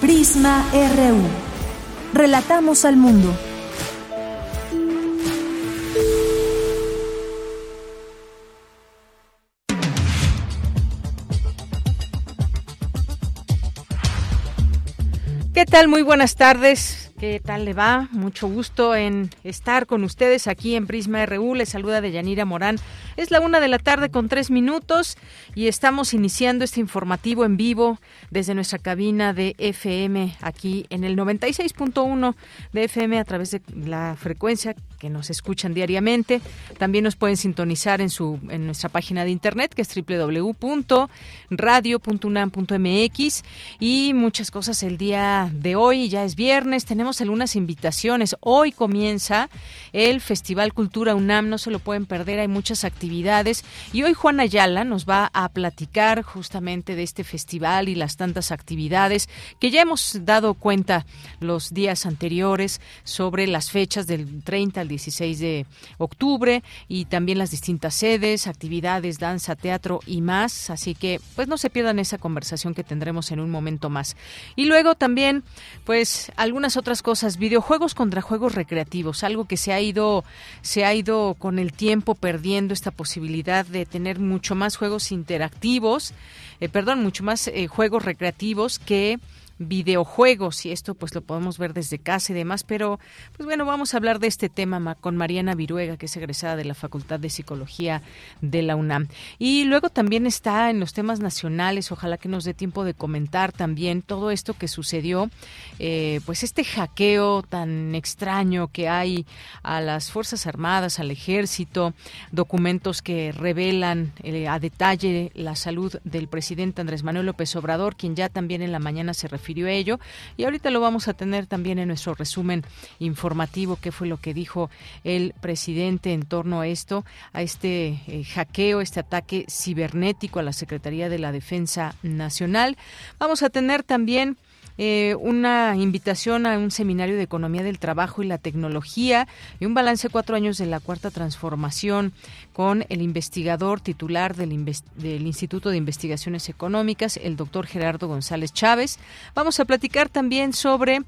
Prisma RU. Relatamos al mundo. ¿Qué tal? Muy buenas tardes. ¿Qué tal le va? Mucho gusto en estar con ustedes aquí en Prisma RU. Les saluda de Yanira Morán. Es la una de la tarde con tres minutos y estamos iniciando este informativo en vivo desde nuestra cabina de FM aquí en el 96.1 de FM a través de la frecuencia que nos escuchan diariamente. También nos pueden sintonizar en su en nuestra página de internet que es www.radio.unam.mx y muchas cosas el día de hoy. Ya es viernes, tenemos algunas invitaciones. Hoy comienza el Festival Cultura UNAM, no se lo pueden perder, hay muchas actividades y hoy Juan Ayala nos va a platicar justamente de este festival y las tantas actividades que ya hemos dado cuenta los días anteriores sobre las fechas del 30 al 16 de octubre y también las distintas sedes, actividades, danza, teatro y más. Así que pues no se pierdan esa conversación que tendremos en un momento más. Y luego también pues algunas otras cosas, videojuegos contra juegos recreativos, algo que se ha ido se ha ido con el tiempo perdiendo esta posibilidad de tener mucho más juegos interactivos, eh, perdón, mucho más eh, juegos recreativos que videojuegos y esto pues lo podemos ver desde casa y demás, pero pues bueno, vamos a hablar de este tema con Mariana Viruega, que es egresada de la Facultad de Psicología de la UNAM. Y luego también está en los temas nacionales, ojalá que nos dé tiempo de comentar también todo esto que sucedió, eh, pues este hackeo tan extraño que hay a las Fuerzas Armadas, al Ejército, documentos que revelan eh, a detalle la salud del presidente Andrés Manuel López Obrador, quien ya también en la mañana se refirió ello y ahorita lo vamos a tener también en nuestro resumen informativo qué fue lo que dijo el presidente en torno a esto, a este eh, hackeo, este ataque cibernético a la Secretaría de la Defensa Nacional. Vamos a tener también eh, una invitación a un seminario de economía del trabajo y la tecnología y un balance cuatro años de la cuarta transformación con el investigador titular del, del Instituto de Investigaciones Económicas, el doctor Gerardo González Chávez. Vamos a platicar también sobre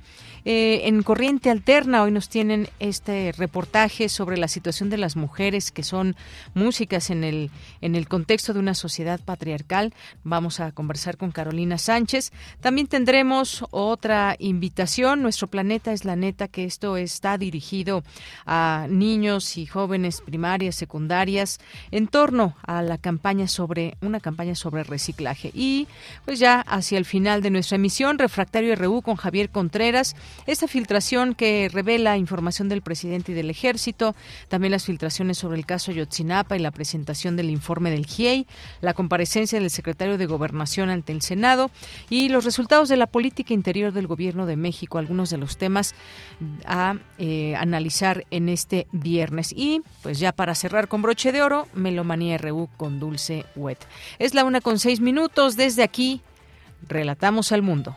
eh, en Corriente Alterna hoy nos tienen este reportaje sobre la situación de las mujeres que son músicas en el en el contexto de una sociedad patriarcal. Vamos a conversar con Carolina Sánchez. También tendremos otra invitación. Nuestro planeta es la neta que esto está dirigido a niños y jóvenes primarias, secundarias en torno a la campaña sobre una campaña sobre reciclaje. Y pues ya hacia el final de nuestra emisión, Refractario RU con Javier Contreras esta filtración que revela información del presidente y del ejército, también las filtraciones sobre el caso Yotzinapa y la presentación del informe del GIEI, la comparecencia del secretario de Gobernación ante el Senado y los resultados de la política interior del Gobierno de México, algunos de los temas a eh, analizar en este viernes. Y pues ya para cerrar con broche de oro, Melomanía RU con Dulce Wet. Es la una con seis minutos. Desde aquí, relatamos al mundo.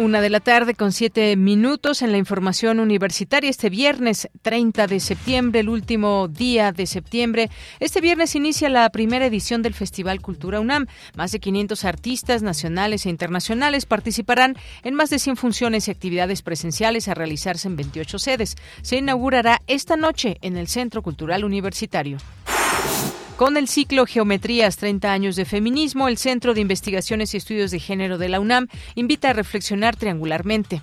Una de la tarde con siete minutos en la información universitaria. Este viernes 30 de septiembre, el último día de septiembre. Este viernes inicia la primera edición del Festival Cultura UNAM. Más de 500 artistas nacionales e internacionales participarán en más de 100 funciones y actividades presenciales a realizarse en 28 sedes. Se inaugurará esta noche en el Centro Cultural Universitario. Con el ciclo Geometrías 30 años de feminismo, el Centro de Investigaciones y Estudios de Género de la UNAM invita a reflexionar triangularmente.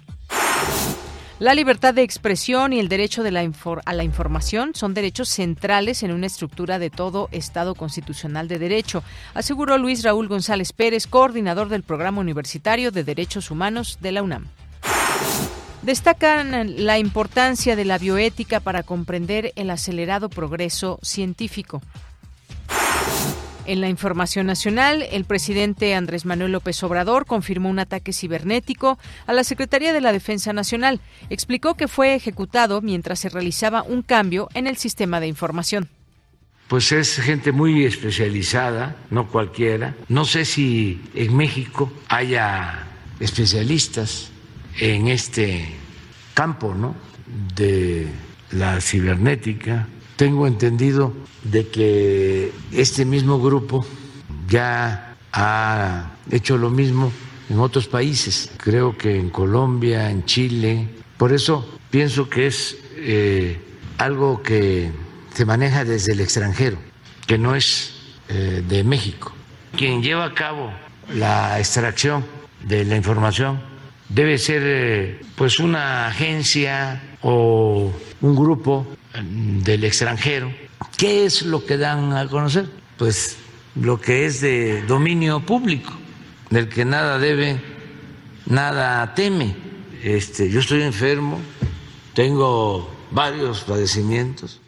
La libertad de expresión y el derecho a la información son derechos centrales en una estructura de todo Estado constitucional de derecho, aseguró Luis Raúl González Pérez, coordinador del Programa Universitario de Derechos Humanos de la UNAM. Destacan la importancia de la bioética para comprender el acelerado progreso científico. En la información nacional, el presidente Andrés Manuel López Obrador confirmó un ataque cibernético a la Secretaría de la Defensa Nacional. Explicó que fue ejecutado mientras se realizaba un cambio en el sistema de información. Pues es gente muy especializada, no cualquiera. No sé si en México haya especialistas en este campo, ¿no? De la cibernética, tengo entendido de que este mismo grupo ya ha hecho lo mismo en otros países, creo que en Colombia, en Chile. Por eso pienso que es eh, algo que se maneja desde el extranjero, que no es eh, de México. Quien lleva a cabo la extracción de la información debe ser eh, pues una agencia o un grupo del extranjero. ¿Qué es lo que dan a conocer? Pues lo que es de dominio público, del que nada debe, nada teme. Este, yo estoy enfermo, tengo varios padecimientos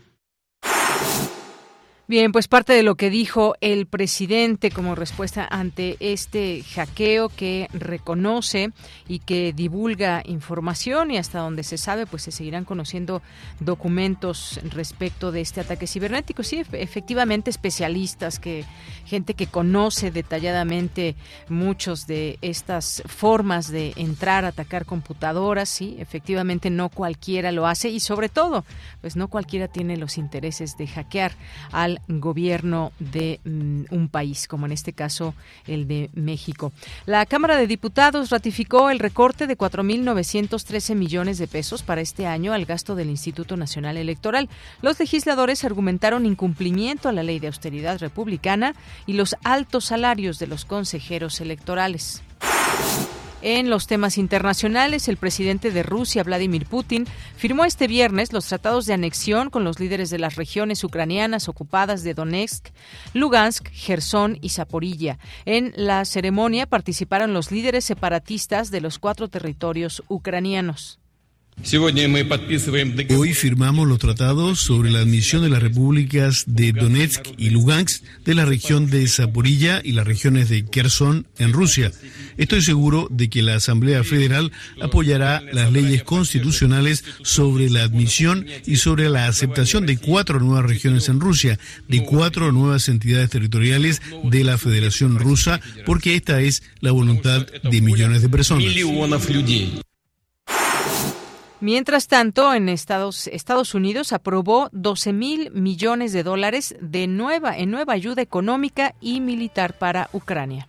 Bien, pues parte de lo que dijo el presidente como respuesta ante este hackeo que reconoce y que divulga información y hasta donde se sabe, pues se seguirán conociendo documentos respecto de este ataque cibernético. Sí, efectivamente especialistas, que gente que conoce detalladamente muchos de estas formas de entrar atacar computadoras, sí, efectivamente no cualquiera lo hace y sobre todo, pues no cualquiera tiene los intereses de hackear al gobierno de mm, un país, como en este caso el de México. La Cámara de Diputados ratificó el recorte de 4.913 millones de pesos para este año al gasto del Instituto Nacional Electoral. Los legisladores argumentaron incumplimiento a la ley de austeridad republicana y los altos salarios de los consejeros electorales. En los temas internacionales, el presidente de Rusia, Vladimir Putin, firmó este viernes los tratados de anexión con los líderes de las regiones ucranianas ocupadas de Donetsk, Lugansk, Gerson y Zaporilla. En la ceremonia participaron los líderes separatistas de los cuatro territorios ucranianos. Hoy firmamos los tratados sobre la admisión de las repúblicas de Donetsk y Lugansk de la región de Zaporilla y las regiones de Kherson en Rusia. Estoy seguro de que la Asamblea Federal apoyará las leyes constitucionales sobre la admisión y sobre la aceptación de cuatro nuevas regiones en Rusia, de cuatro nuevas entidades territoriales de la Federación Rusa, porque esta es la voluntad de millones de personas. Mientras tanto, en Estados, Estados Unidos aprobó 12 mil millones de dólares de nueva, en nueva ayuda económica y militar para Ucrania.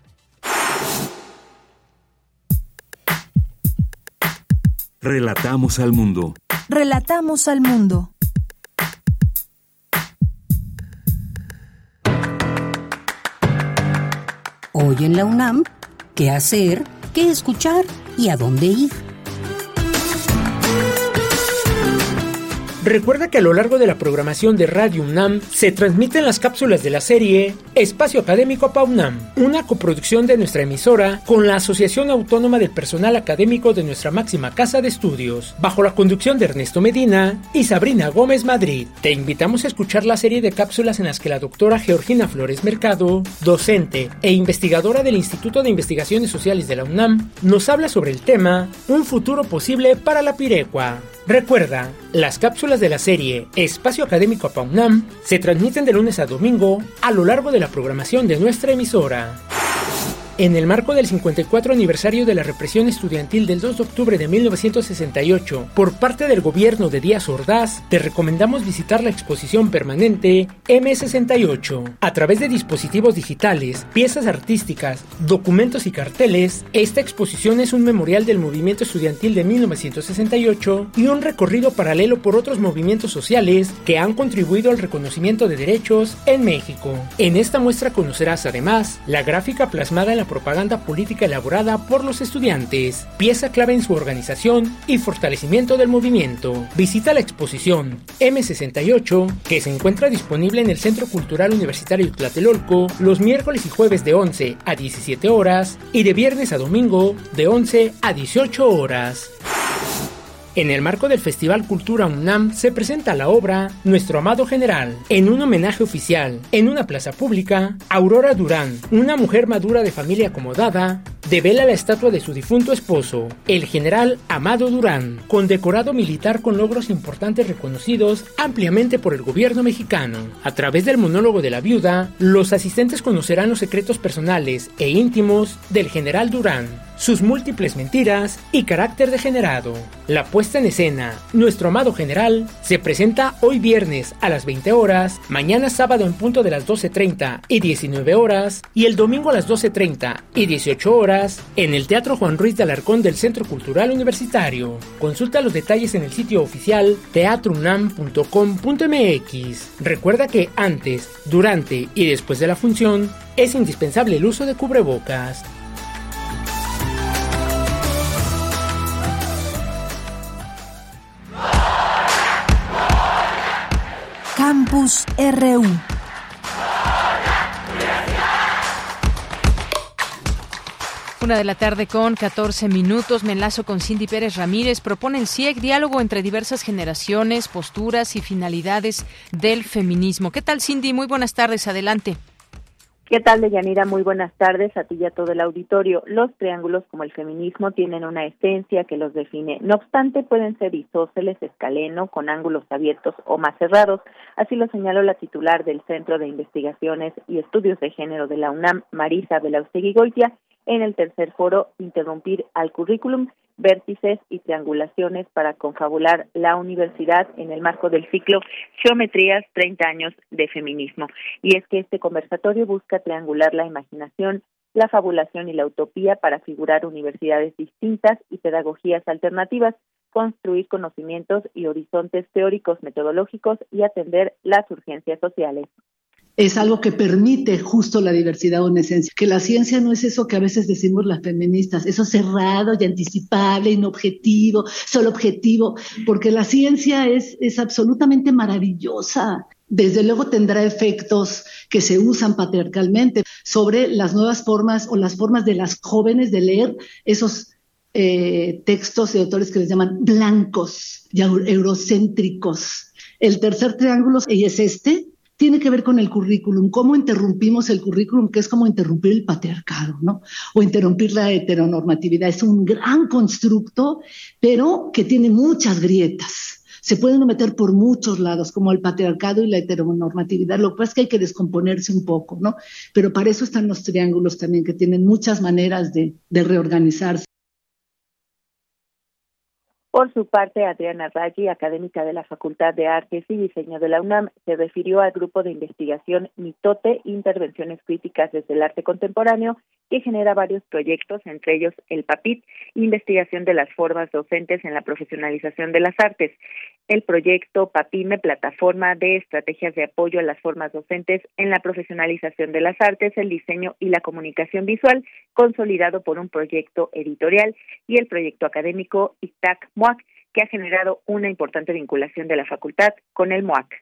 Relatamos al mundo. Relatamos al mundo. Hoy en la UNAM, ¿qué hacer? ¿Qué escuchar? ¿Y a dónde ir? Recuerda que a lo largo de la programación de Radio UNAM se transmiten las cápsulas de la serie Espacio Académico PAUNAM, una coproducción de nuestra emisora con la Asociación Autónoma del Personal Académico de nuestra máxima casa de estudios, bajo la conducción de Ernesto Medina y Sabrina Gómez Madrid. Te invitamos a escuchar la serie de cápsulas en las que la doctora Georgina Flores Mercado, docente e investigadora del Instituto de Investigaciones Sociales de la UNAM, nos habla sobre el tema Un futuro posible para la Pirecua. Recuerda, las cápsulas de la serie Espacio Académico PAUNAM se transmiten de lunes a domingo a lo largo de la programación de nuestra emisora. En el marco del 54 aniversario de la represión estudiantil del 2 de octubre de 1968 por parte del gobierno de Díaz Ordaz, te recomendamos visitar la exposición permanente M68. A través de dispositivos digitales, piezas artísticas, documentos y carteles, esta exposición es un memorial del movimiento estudiantil de 1968 y un recorrido paralelo por otros movimientos sociales que han contribuido al reconocimiento de derechos en México. En esta muestra conocerás además la gráfica plasmada en la propaganda política elaborada por los estudiantes, pieza clave en su organización y fortalecimiento del movimiento. Visita la exposición M68, que se encuentra disponible en el Centro Cultural Universitario Tlatelolco los miércoles y jueves de 11 a 17 horas y de viernes a domingo de 11 a 18 horas. En el marco del Festival Cultura UNAM se presenta la obra Nuestro Amado General, en un homenaje oficial, en una plaza pública, Aurora Durán, una mujer madura de familia acomodada, devela la estatua de su difunto esposo, el general Amado Durán, condecorado militar con logros importantes reconocidos ampliamente por el gobierno mexicano. A través del monólogo de la viuda, los asistentes conocerán los secretos personales e íntimos del general Durán, sus múltiples mentiras y carácter degenerado. La puesta en escena, Nuestro Amado General, se presenta hoy viernes a las 20 horas, mañana sábado en punto de las 12.30 y 19 horas, y el domingo a las 12.30 y 18 horas en el Teatro Juan Ruiz de Alarcón del Centro Cultural Universitario. Consulta los detalles en el sitio oficial teatrunam.com.mx. Recuerda que antes, durante y después de la función es indispensable el uso de cubrebocas. Una de la tarde con 14 minutos. Me enlazo con Cindy Pérez Ramírez. Propone el CIEC diálogo entre diversas generaciones, posturas y finalidades del feminismo. ¿Qué tal, Cindy? Muy buenas tardes. Adelante. ¿Qué tal, Deyanira? Muy buenas tardes a ti y a todo el auditorio. Los triángulos, como el feminismo, tienen una esencia que los define. No obstante, pueden ser isósceles, escaleno, con ángulos abiertos o más cerrados. Así lo señaló la titular del Centro de Investigaciones y Estudios de Género de la UNAM, Marisa Belaustegui Goitia, en el tercer foro Interrumpir al Currículum, vértices y triangulaciones para confabular la universidad en el marco del ciclo Geometrías 30 años de feminismo. Y es que este conversatorio busca triangular la imaginación, la fabulación y la utopía para figurar universidades distintas y pedagogías alternativas, construir conocimientos y horizontes teóricos metodológicos y atender las urgencias sociales es algo que permite justo la diversidad una esencia, que la ciencia no es eso que a veces decimos las feministas, eso cerrado y anticipable, inobjetivo, solo objetivo, porque la ciencia es, es absolutamente maravillosa. Desde luego tendrá efectos que se usan patriarcalmente sobre las nuevas formas o las formas de las jóvenes de leer esos eh, textos de autores que les llaman blancos y eurocéntricos. El tercer triángulo y es este, tiene que ver con el currículum, cómo interrumpimos el currículum, que es como interrumpir el patriarcado, ¿no? O interrumpir la heteronormatividad. Es un gran constructo, pero que tiene muchas grietas. Se pueden meter por muchos lados, como el patriarcado y la heteronormatividad. Lo que es que hay que descomponerse un poco, ¿no? Pero para eso están los triángulos también, que tienen muchas maneras de reorganizarse. Por su parte, Adriana Raggi, académica de la Facultad de Artes y Diseño de la UNAM, se refirió al grupo de investigación Mitote, Intervenciones Críticas desde el Arte Contemporáneo, que genera varios proyectos, entre ellos el PAPIT, investigación de las formas docentes en la profesionalización de las artes. El proyecto PAPIME, plataforma de estrategias de apoyo a las formas docentes en la profesionalización de las artes, el diseño y la comunicación visual, consolidado por un proyecto editorial, y el proyecto académico ITAC MOAC, que ha generado una importante vinculación de la facultad con el MOAC.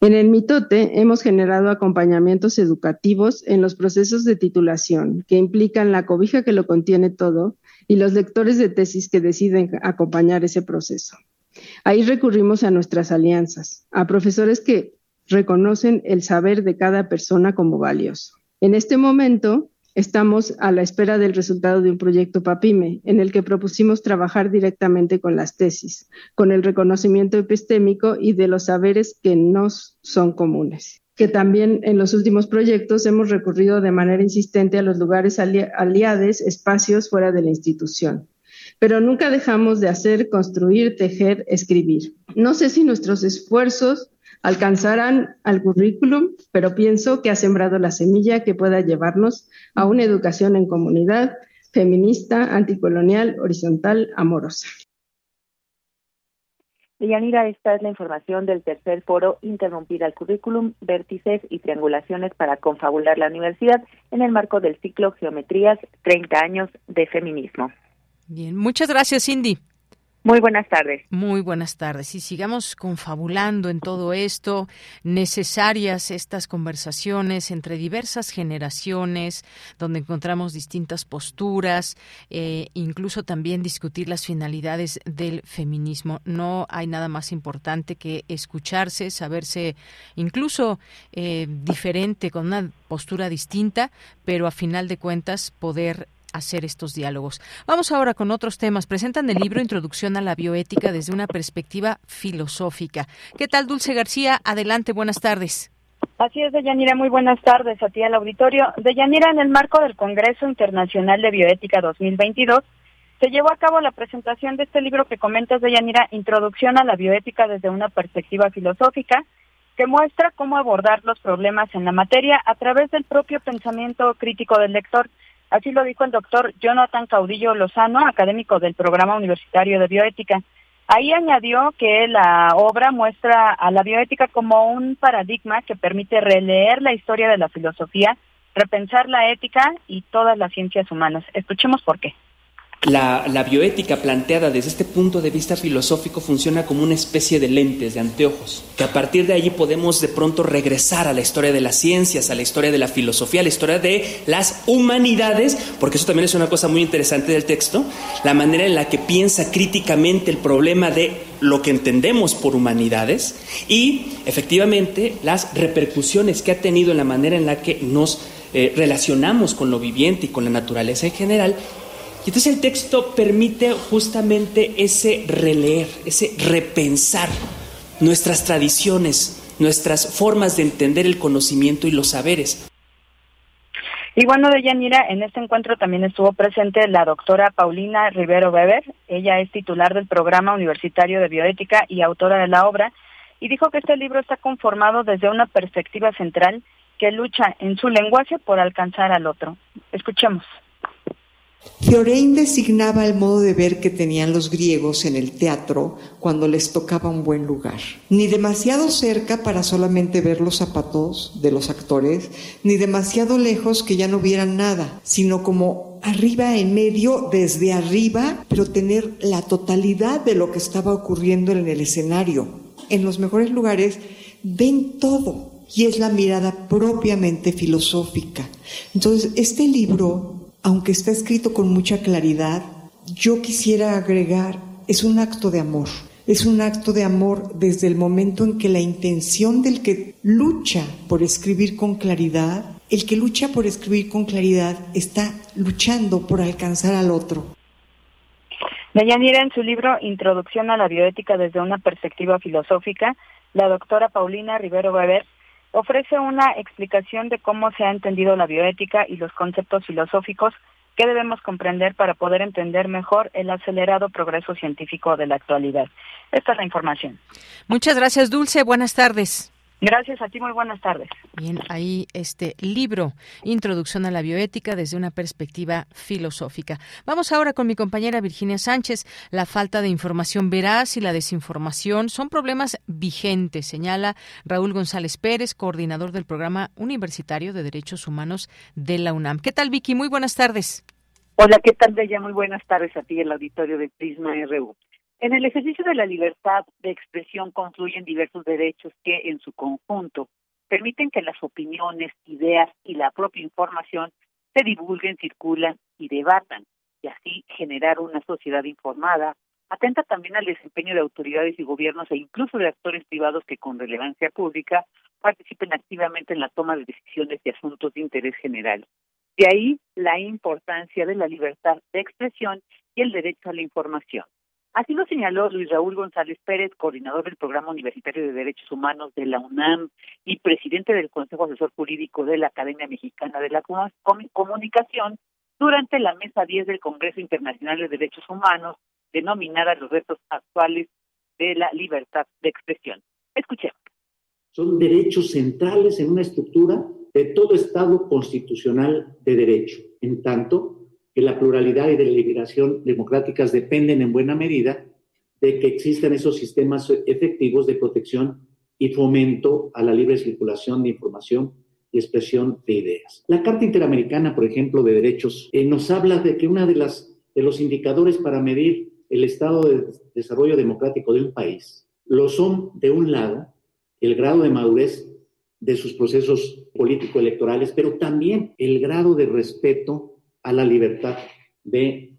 En el Mitote hemos generado acompañamientos educativos en los procesos de titulación, que implican la cobija que lo contiene todo y los lectores de tesis que deciden acompañar ese proceso. Ahí recurrimos a nuestras alianzas, a profesores que reconocen el saber de cada persona como valioso. En este momento, Estamos a la espera del resultado de un proyecto PAPIME, en el que propusimos trabajar directamente con las tesis, con el reconocimiento epistémico y de los saberes que nos son comunes. Que también en los últimos proyectos hemos recurrido de manera insistente a los lugares aliados, espacios fuera de la institución. Pero nunca dejamos de hacer, construir, tejer, escribir. No sé si nuestros esfuerzos alcanzarán al currículum, pero pienso que ha sembrado la semilla que pueda llevarnos a una educación en comunidad feminista, anticolonial, horizontal, amorosa. Yanira, esta es la información del tercer foro Interrumpir al Currículum, Vértices y Triangulaciones para Confabular la Universidad en el marco del ciclo Geometrías 30 años de feminismo. Bien, muchas gracias, Cindy. Muy buenas tardes. Muy buenas tardes. Y sigamos confabulando en todo esto. Necesarias estas conversaciones entre diversas generaciones, donde encontramos distintas posturas, eh, incluso también discutir las finalidades del feminismo. No hay nada más importante que escucharse, saberse incluso eh, diferente, con una postura distinta, pero a final de cuentas poder hacer estos diálogos. Vamos ahora con otros temas. Presentan el libro Introducción a la bioética desde una perspectiva filosófica. ¿Qué tal, Dulce García? Adelante, buenas tardes. Así es, Deyanira, muy buenas tardes a ti al auditorio. Deyanira, en el marco del Congreso Internacional de Bioética 2022, se llevó a cabo la presentación de este libro que comentas, Deyanira, Introducción a la bioética desde una perspectiva filosófica, que muestra cómo abordar los problemas en la materia a través del propio pensamiento crítico del lector. Así lo dijo el doctor Jonathan Caudillo Lozano, académico del Programa Universitario de Bioética. Ahí añadió que la obra muestra a la bioética como un paradigma que permite releer la historia de la filosofía, repensar la ética y todas las ciencias humanas. Escuchemos por qué. La, bioética planteada desde este punto de vista filosófico funciona como una especie de lentes, de anteojos, que a partir de allí podemos de pronto regresar a la historia de las ciencias, a la historia de la filosofía, a la historia de las humanidades, porque eso también es una cosa muy interesante del texto, la manera en la que piensa críticamente el problema de lo que entendemos por humanidades y efectivamente las repercusiones que ha tenido en la manera en la que nos eh, relacionamos con lo viviente y con la naturaleza en general y entonces el texto permite justamente ese releer, ese repensar nuestras tradiciones, nuestras formas de entender el conocimiento y los saberes. Y bueno, de Yanira, en este encuentro también estuvo presente la doctora Paulina Rivero Weber. Ella es titular del programa universitario de bioética y autora de la obra, y dijo que este libro está conformado desde una perspectiva central que lucha en su lenguaje por alcanzar al otro. Escuchemos. Fiorein designaba el modo de ver que tenían los griegos en el teatro cuando les tocaba un buen lugar. Ni demasiado cerca para solamente ver los zapatos de los actores, ni demasiado lejos que ya no vieran nada, sino como arriba en medio, desde arriba, pero tener la totalidad de lo que estaba ocurriendo en el escenario. En los mejores lugares ven todo y es la mirada propiamente filosófica. Entonces, este libro aunque está escrito con mucha claridad, yo quisiera agregar, es un acto de amor. Es un acto de amor desde el momento en que la intención del que lucha por escribir con claridad, el que lucha por escribir con claridad está luchando por alcanzar al otro. Deyanira, en su libro Introducción a la bioética desde una perspectiva filosófica, la doctora Paulina Rivero Weber ofrece una explicación de cómo se ha entendido la bioética y los conceptos filosóficos que debemos comprender para poder entender mejor el acelerado progreso científico de la actualidad. Esta es la información. Muchas gracias, Dulce. Buenas tardes. Gracias a ti, muy buenas tardes. Bien, ahí este libro, Introducción a la bioética desde una perspectiva filosófica. Vamos ahora con mi compañera Virginia Sánchez. La falta de información veraz y la desinformación son problemas vigentes, señala Raúl González Pérez, coordinador del Programa Universitario de Derechos Humanos de la UNAM. ¿Qué tal, Vicky? Muy buenas tardes. Hola, ¿qué tal, Bella? Muy buenas tardes a ti, el auditorio de Prisma RU. En el ejercicio de la libertad de expresión confluyen diversos derechos que, en su conjunto, permiten que las opiniones, ideas y la propia información se divulguen, circulan y debatan, y así generar una sociedad informada. Atenta también al desempeño de autoridades y gobiernos e incluso de actores privados que con relevancia pública participen activamente en la toma de decisiones de asuntos de interés general. De ahí la importancia de la libertad de expresión y el derecho a la información. Así lo señaló Luis Raúl González Pérez, coordinador del Programa Universitario de Derechos Humanos de la UNAM y presidente del Consejo Asesor Jurídico de la Academia Mexicana de la Comunicación, durante la mesa 10 del Congreso Internacional de Derechos Humanos, denominada Los retos actuales de la libertad de expresión. Escuchemos. Son derechos centrales en una estructura de todo Estado constitucional de derecho, en tanto que la pluralidad y la liberación democráticas dependen en buena medida de que existan esos sistemas efectivos de protección y fomento a la libre circulación de información y expresión de ideas. La Carta Interamericana, por ejemplo, de Derechos, eh, nos habla de que una de las de los indicadores para medir el estado de desarrollo democrático de un país lo son, de un lado, el grado de madurez de sus procesos político-electorales, pero también el grado de respeto a la libertad de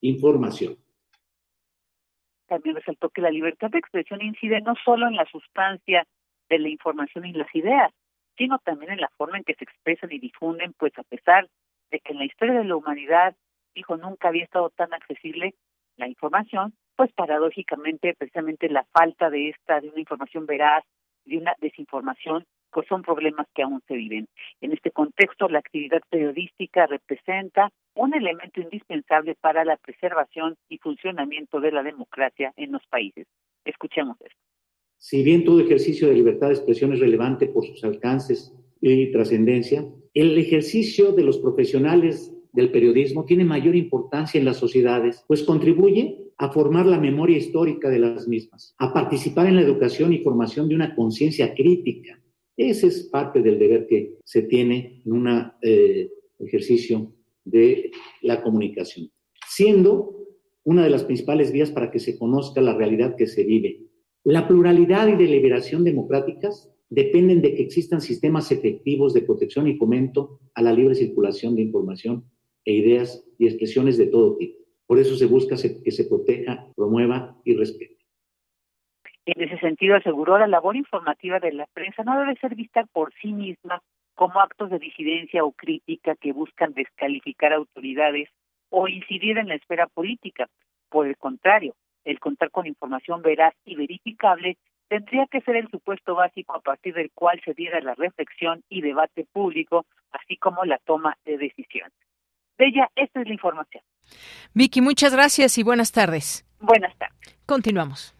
información. También resaltó que la libertad de expresión incide no solo en la sustancia de la información y las ideas, sino también en la forma en que se expresan y difunden, pues a pesar de que en la historia de la humanidad, dijo, nunca había estado tan accesible la información, pues paradójicamente precisamente la falta de esta, de una información veraz, de una desinformación, pues son problemas que aún se viven. En este contexto, la actividad periodística representa un elemento indispensable para la preservación y funcionamiento de la democracia en los países. Escuchemos esto. Si bien todo ejercicio de libertad de expresión es relevante por sus alcances y trascendencia, el ejercicio de los profesionales del periodismo tiene mayor importancia en las sociedades, pues contribuye a formar la memoria histórica de las mismas, a participar en la educación y formación de una conciencia crítica. Ese es parte del deber que se tiene en un eh, ejercicio de la comunicación, siendo una de las principales vías para que se conozca la realidad que se vive. La pluralidad y deliberación democráticas dependen de que existan sistemas efectivos de protección y fomento a la libre circulación de información e ideas y expresiones de todo tipo. Por eso se busca que se proteja, promueva y respete. En ese sentido, aseguró la labor informativa de la prensa no debe ser vista por sí misma como actos de disidencia o crítica que buscan descalificar autoridades o incidir en la esfera política. Por el contrario, el contar con información veraz y verificable tendría que ser el supuesto básico a partir del cual se diera la reflexión y debate público, así como la toma de decisiones. Bella, esta es la información. Vicky, muchas gracias y buenas tardes. Buenas tardes. Continuamos.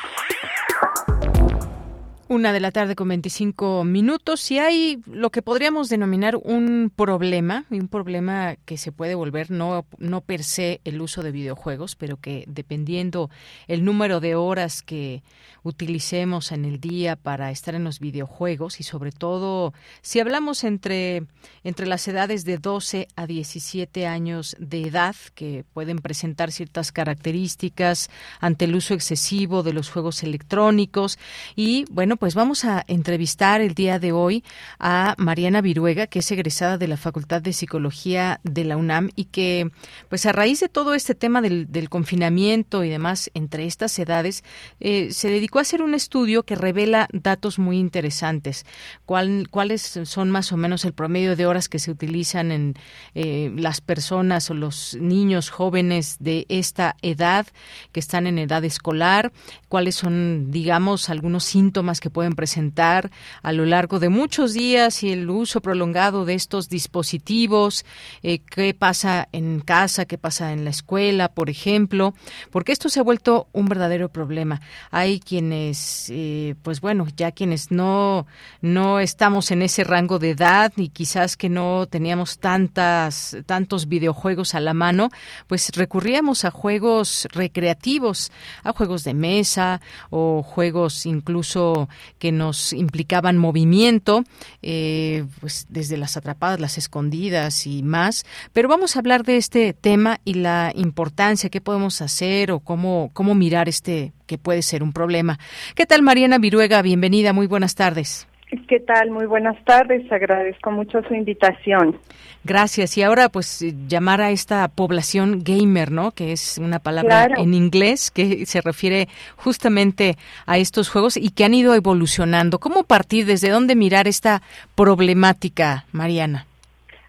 Una de la tarde con 25 minutos. Si hay lo que podríamos denominar un problema, un problema que se puede volver no, no per se el uso de videojuegos, pero que dependiendo el número de horas que utilicemos en el día para estar en los videojuegos y sobre todo si hablamos entre, entre las edades de 12 a 17 años de edad que pueden presentar ciertas características ante el uso excesivo de los juegos electrónicos y bueno, pues vamos a entrevistar el día de hoy a Mariana Viruega, que es egresada de la Facultad de Psicología de la UNAM y que, pues a raíz de todo este tema del, confinamiento y demás entre estas edades, eh, se dedicó a hacer un estudio que revela datos muy interesantes. ¿Cuáles son más o menos el promedio de horas que se utilizan en eh, las personas o los niños jóvenes de esta edad que están en edad escolar? ¿Cuáles son, digamos, algunos síntomas que pueden presentar a lo largo de muchos días y el uso prolongado de estos dispositivos, eh, qué pasa en casa, qué pasa en la escuela, por ejemplo, porque esto se ha vuelto un verdadero problema. Hay quienes, eh, pues bueno, ya quienes no, no estamos en ese rango de edad y quizás que no teníamos tantas, tantos videojuegos a la mano, pues recurríamos a juegos recreativos, a juegos de mesa o juegos incluso que nos implicaban movimiento, eh, pues desde las atrapadas, las escondidas y más. Pero vamos a hablar de este tema y la importancia, qué podemos hacer o cómo, cómo mirar este que puede ser un problema. ¿Qué tal, Mariana Viruega? Bienvenida, muy buenas tardes. ¿Qué tal? Muy buenas tardes. Agradezco mucho su invitación. Gracias. Y ahora, pues, llamar a esta población gamer, ¿no? Que es una palabra en inglés que se refiere justamente a estos juegos y que han ido evolucionando. ¿Cómo partir? ¿Desde dónde mirar esta problemática, Mariana?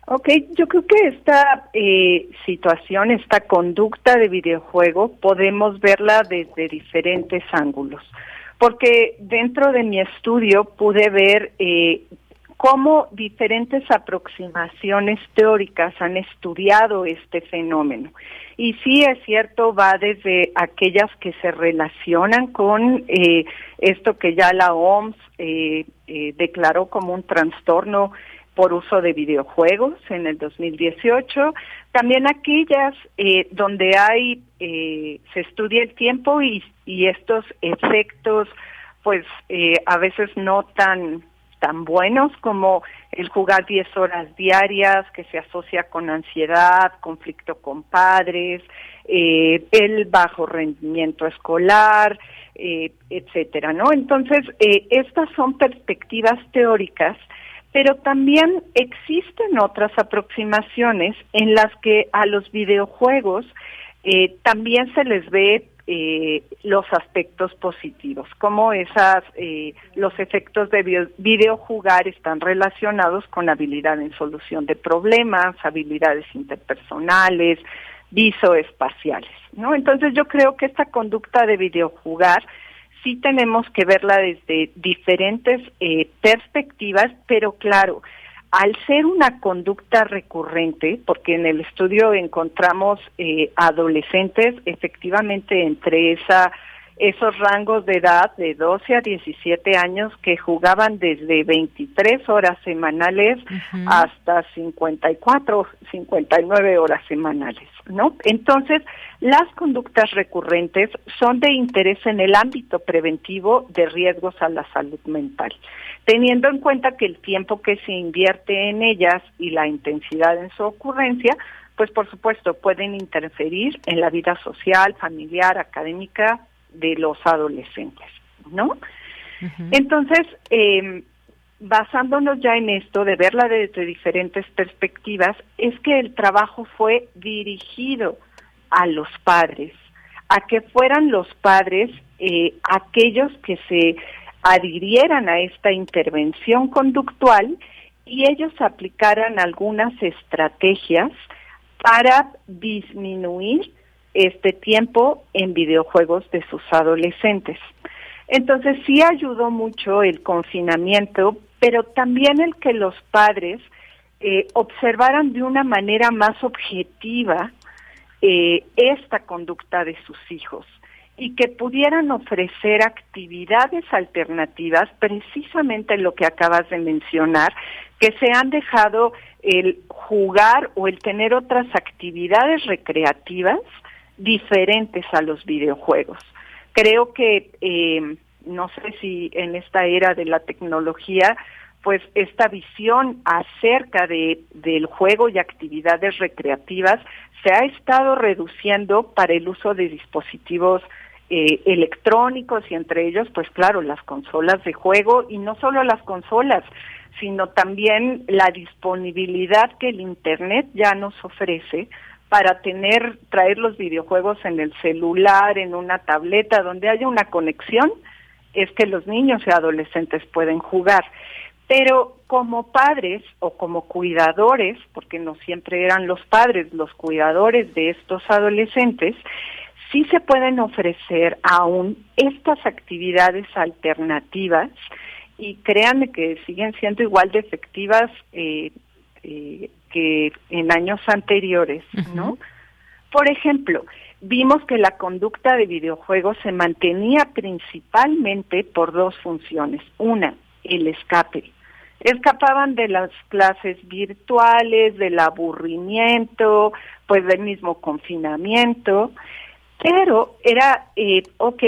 Ok, yo creo que esta eh, situación, esta conducta de videojuego, podemos verla desde diferentes ángulos porque dentro de mi estudio pude ver eh, cómo diferentes aproximaciones teóricas han estudiado este fenómeno. Y sí es cierto, va desde aquellas que se relacionan con eh, esto que ya la OMS eh, declaró como un trastorno por uso de videojuegos en el 2018, también aquellas donde hay, se estudia el tiempo y, y estos efectos, pues a veces no tan tan buenos como el jugar 10 horas diarias que se asocia con ansiedad, conflicto con padres, eh, el bajo rendimiento escolar, eh, etcétera, ¿no? Entonces, eh, estas son perspectivas teóricas, pero también existen otras aproximaciones en las que a los videojuegos también se les ve eh, los aspectos positivos, como esas, eh, los efectos de videojugar están relacionados con habilidad en solución de problemas, habilidades interpersonales, visoespaciales, ¿no? Entonces yo creo que esta conducta de videojugar sí tenemos que verla desde diferentes eh, perspectivas, pero claro, al ser una conducta recurrente, porque en el estudio encontramos eh, adolescentes efectivamente entre esa esos rangos de edad de 12 a 17 años que jugaban desde 23 horas semanales hasta 54, 59 horas semanales, ¿no? Entonces, las conductas recurrentes son de interés en el ámbito preventivo de riesgos a la salud mental teniendo en cuenta que el tiempo que se invierte en ellas y la intensidad en su ocurrencia, pues por supuesto pueden interferir en la vida social, familiar, académica de los adolescentes, ¿no? Entonces, eh, basándonos ya en esto, de verla desde diferentes perspectivas, es que el trabajo fue dirigido a los padres, a que fueran los padres eh, aquellos que se adhirieran a esta intervención conductual y ellos aplicaran algunas estrategias para disminuir este tiempo en videojuegos de sus adolescentes. Entonces sí ayudó mucho el confinamiento, pero también el que los padres eh, observaran de una manera más objetiva eh, esta conducta de sus hijos y que pudieran ofrecer actividades alternativas, precisamente lo que acabas de mencionar, que se han dejado el jugar o el tener otras actividades recreativas diferentes a los videojuegos. Creo que, eh, no sé si en esta era de la tecnología, pues esta visión acerca de, del juego y actividades recreativas se ha estado reduciendo para el uso de dispositivos eh, electrónicos y entre ellos, pues claro, las consolas de juego y no solo las consolas, sino también la disponibilidad que el Internet ya nos ofrece para tener, traer los videojuegos en el celular, en una tableta, donde haya una conexión, es que los niños y adolescentes pueden jugar. Pero como padres o como cuidadores, porque no siempre eran los padres los cuidadores de estos adolescentes, sí se pueden ofrecer aún estas actividades alternativas y créanme que siguen siendo igual de efectivas eh, eh, que en años anteriores, ¿no? Por ejemplo, vimos que la conducta de videojuegos se mantenía principalmente por dos funciones. Una, el escape. Escapaban de las clases virtuales, del aburrimiento, pues del mismo confinamiento pero era, eh, ok,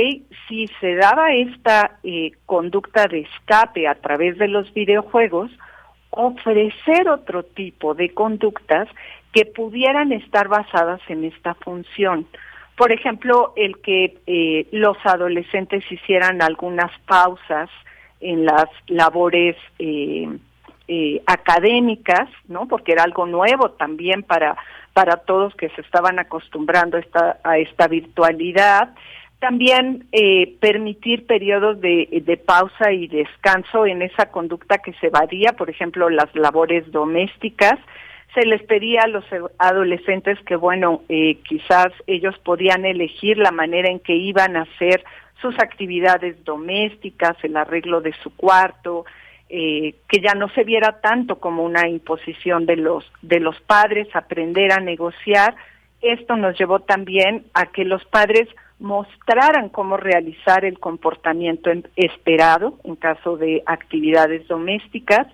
si se daba esta eh, conducta de escape a través de los videojuegos, ofrecer otro tipo de conductas que pudieran estar basadas en esta función. Por ejemplo, el que eh, los adolescentes hicieran algunas pausas en las labores eh, eh, académicas, ¿no? Porque era algo nuevo también para para todos que se estaban acostumbrando a esta, a esta virtualidad. También eh, permitir periodos de, de, pausa y descanso en esa conducta que se evadía, por ejemplo, las labores domésticas. Se les pedía a los adolescentes que, bueno, eh, quizás ellos podían elegir la manera en que iban a hacer sus actividades domésticas, el arreglo de su cuarto, eh, que ya no se viera tanto como una imposición de los de los padres, aprender a negociar. Esto nos llevó también a que los padres mostraran cómo realizar el comportamiento esperado en caso de actividades domésticas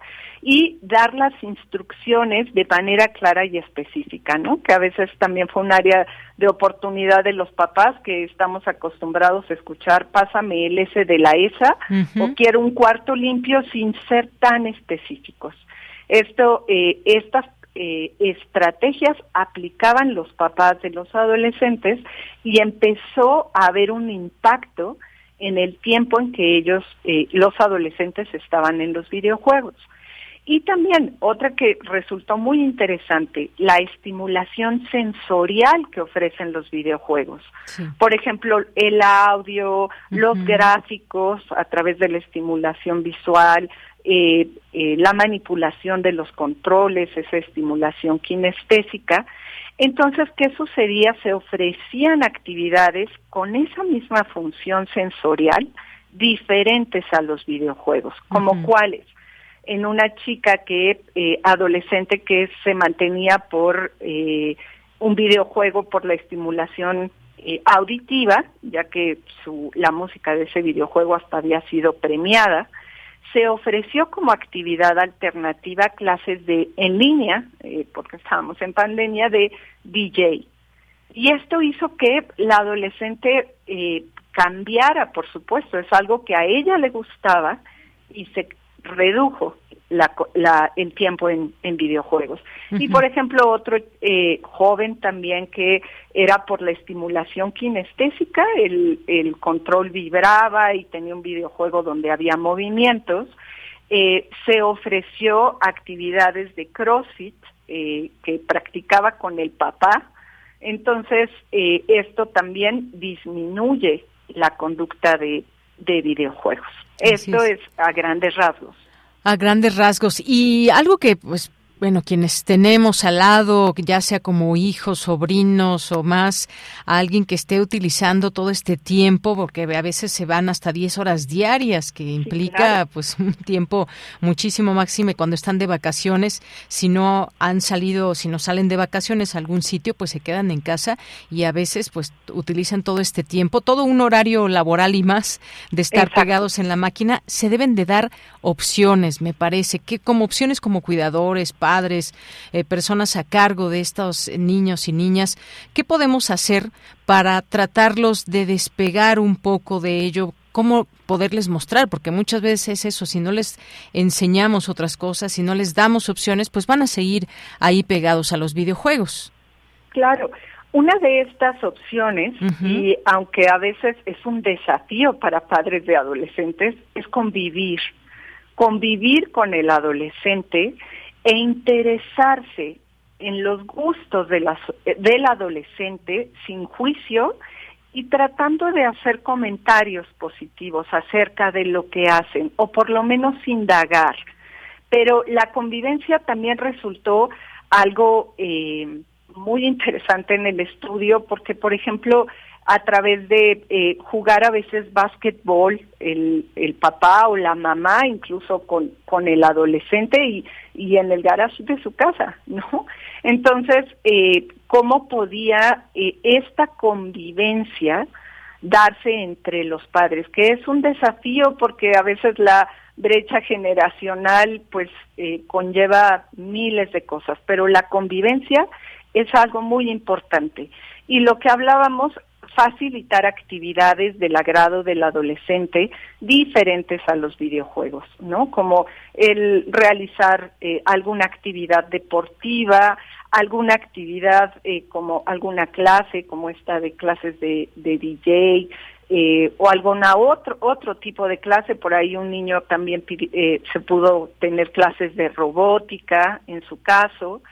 y dar las instrucciones de manera clara y específica, ¿no? Que a veces también fue un área de oportunidad de los papás que estamos acostumbrados a escuchar, pásame el S de la ESA o quiero un cuarto limpio sin ser tan específicos. Esto, eh, estas eh, estrategias aplicaban los papás de los adolescentes y empezó a haber un impacto en el tiempo en que ellos, eh, los adolescentes, estaban en los videojuegos. Y también otra que resultó muy interesante, la estimulación sensorial que ofrecen los videojuegos. Por ejemplo, el audio, los gráficos a través de la estimulación visual, eh, eh, la manipulación de los controles, esa estimulación kinestésica. Entonces, ¿qué sucedía? Se ofrecían actividades con esa misma función sensorial diferentes a los videojuegos, como cuáles en una chica que eh, adolescente que se mantenía por eh, un videojuego por la estimulación auditiva, ya que su, la música de ese videojuego hasta había sido premiada, se ofreció como actividad alternativa clases de en línea, porque estábamos en pandemia, de DJ. Y esto hizo que la adolescente cambiara, por supuesto, es algo que a ella le gustaba y se redujo la, el tiempo en, videojuegos. Y por ejemplo, otro eh, joven también que era por la estimulación kinestésica, el, el control vibraba y tenía un videojuego donde había movimientos, eh, se ofreció actividades de CrossFit eh, que practicaba con el papá. Entonces, esto también disminuye la conducta de, de videojuegos. Esto es a grandes rasgos. A grandes rasgos. Y algo que pues bueno, quienes tenemos al lado, ya sea como hijos, sobrinos o más, a alguien que esté utilizando todo este tiempo, porque a veces se van hasta 10 horas diarias, que implica pues un tiempo muchísimo máximo cuando están de vacaciones, si no han salido, si no salen de vacaciones a algún sitio, pues se quedan en casa y a veces pues utilizan todo este tiempo, todo un horario laboral y más de estar pegados en la máquina, se deben de dar opciones, me parece, que como opciones como cuidadores, padres, eh, personas a cargo de estos niños y niñas, ¿qué podemos hacer para tratarlos de despegar un poco de ello? ¿Cómo poderles mostrar? Porque muchas veces es eso, si no les enseñamos otras cosas, si no les damos opciones, pues van a seguir ahí pegados a los videojuegos. Claro, una de estas opciones, y aunque a veces es un desafío para padres de adolescentes, es convivir. Convivir con el adolescente e interesarse en los gustos de del adolescente sin juicio y tratando de hacer comentarios positivos acerca de lo que hacen o por lo menos indagar. Pero la convivencia también resultó algo eh, muy interesante en el estudio porque, por ejemplo, a través de eh, jugar a veces básquetbol, el, el papá o la mamá, incluso con, con el adolescente y, y en el garage de su casa, ¿no? Entonces, eh, ¿cómo podía eh, esta convivencia darse entre los padres? Que es un desafío porque a veces la brecha generacional pues eh, conlleva miles de cosas, pero la convivencia es algo muy importante. Y lo que hablábamos facilitar actividades del agrado del adolescente diferentes a los videojuegos, ¿no? Como el realizar eh, alguna actividad deportiva, alguna actividad eh, como alguna clase, como esta de clases de, DJ, eh, o alguna otro otro tipo de clase por ahí un niño también eh, se pudo tener clases de robótica en su caso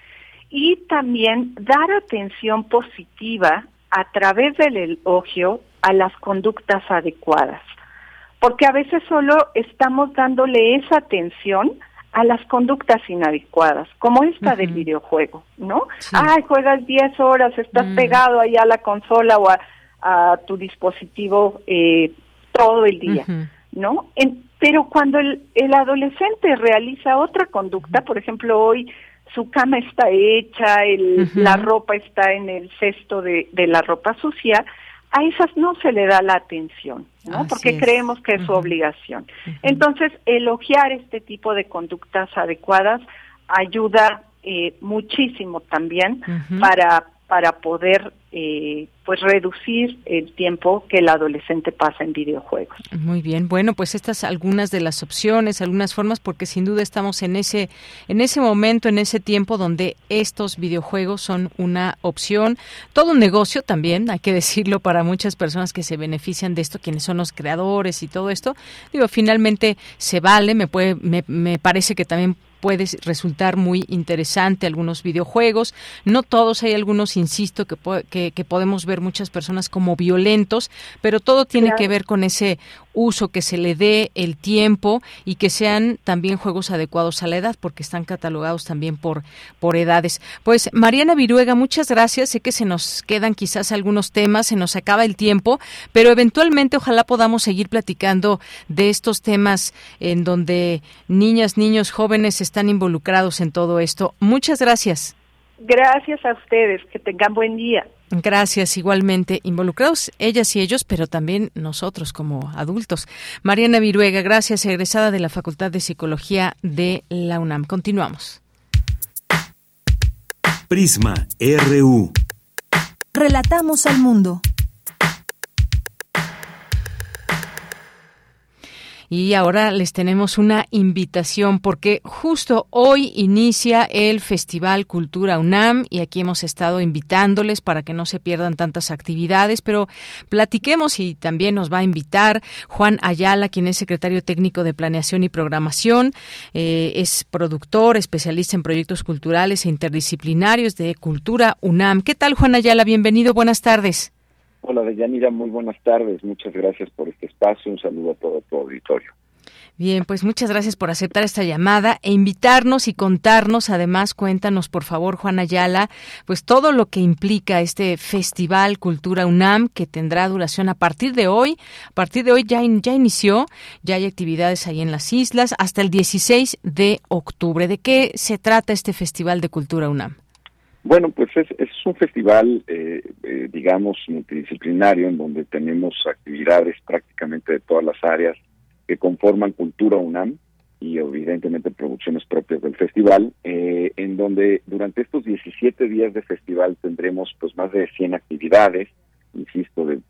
y también dar atención positiva a través del elogio a las conductas adecuadas. Porque a veces solo estamos dándole esa atención a las conductas inadecuadas, como esta del videojuego, ¿no? Ay, juegas 10 horas, estás mm. pegado ahí a la consola o a, tu dispositivo eh, todo el día, ¿no? Pero cuando el, el adolescente realiza otra conducta, por ejemplo, hoy su cama está hecha, el, la ropa está en el cesto de, de, la ropa sucia, a esas no se le da la atención, ¿no? Porque creemos que es su obligación. Entonces, elogiar este tipo de conductas adecuadas ayuda eh, muchísimo también para para poder eh, pues reducir el tiempo que el adolescente pasa en videojuegos. Muy bien, bueno, pues estas algunas de las opciones, algunas formas, porque sin duda estamos en ese en ese momento, en ese tiempo donde estos videojuegos son una opción, todo un negocio también, hay que decirlo para muchas personas que se benefician de esto, quienes son los creadores y todo esto. Digo, finalmente se vale, me puede, me, me parece que también puede resultar muy interesante algunos videojuegos. No todos, hay algunos, insisto, que, que, podemos ver muchas personas como violentos, pero todo tiene que ver con ese uso que se le dé, el tiempo y que sean también juegos adecuados a la edad, porque están catalogados también por, por edades. Pues Mariana Viruega, muchas gracias. Sé que se nos quedan quizás algunos temas, se nos acaba el tiempo, pero eventualmente ojalá podamos seguir platicando de estos temas en donde niñas, niños, jóvenes están involucrados en todo esto. Muchas gracias. Gracias a ustedes, que tengan buen día. Gracias, igualmente involucrados ellas y ellos, pero también nosotros como adultos. Mariana Viruega, gracias, egresada de la Facultad de Psicología de la UNAM. Continuamos. Prisma RU. Relatamos al mundo. Y ahora les tenemos una invitación porque justo hoy inicia el Festival Cultura UNAM y aquí hemos estado invitándoles para que no se pierdan tantas actividades, pero platiquemos y también nos va a invitar Juan Ayala, quien es secretario técnico de Planeación y Programación, eh, es productor, especialista en proyectos culturales e interdisciplinarios de Cultura UNAM. ¿Qué tal, Juan Ayala? Bienvenido, buenas tardes. Hola, Deyanira, muy buenas tardes. Muchas gracias por este espacio. Un saludo a todo tu auditorio. Bien, pues muchas gracias por aceptar esta llamada e invitarnos y contarnos, además, cuéntanos por favor, Juan Ayala, pues todo lo que implica este Festival Cultura UNAM que tendrá duración a partir de hoy. A partir de hoy ya, ya inició, ya hay actividades ahí en las islas hasta el 16 de octubre. ¿De qué se trata este Festival de Cultura UNAM? Bueno, pues es, es un festival, eh, eh, digamos, multidisciplinario en donde tenemos actividades prácticamente de todas las áreas que conforman Cultura UNAM y evidentemente producciones propias del festival, eh, en donde durante estos 17 días de festival tendremos pues más de 100 actividades, insisto, de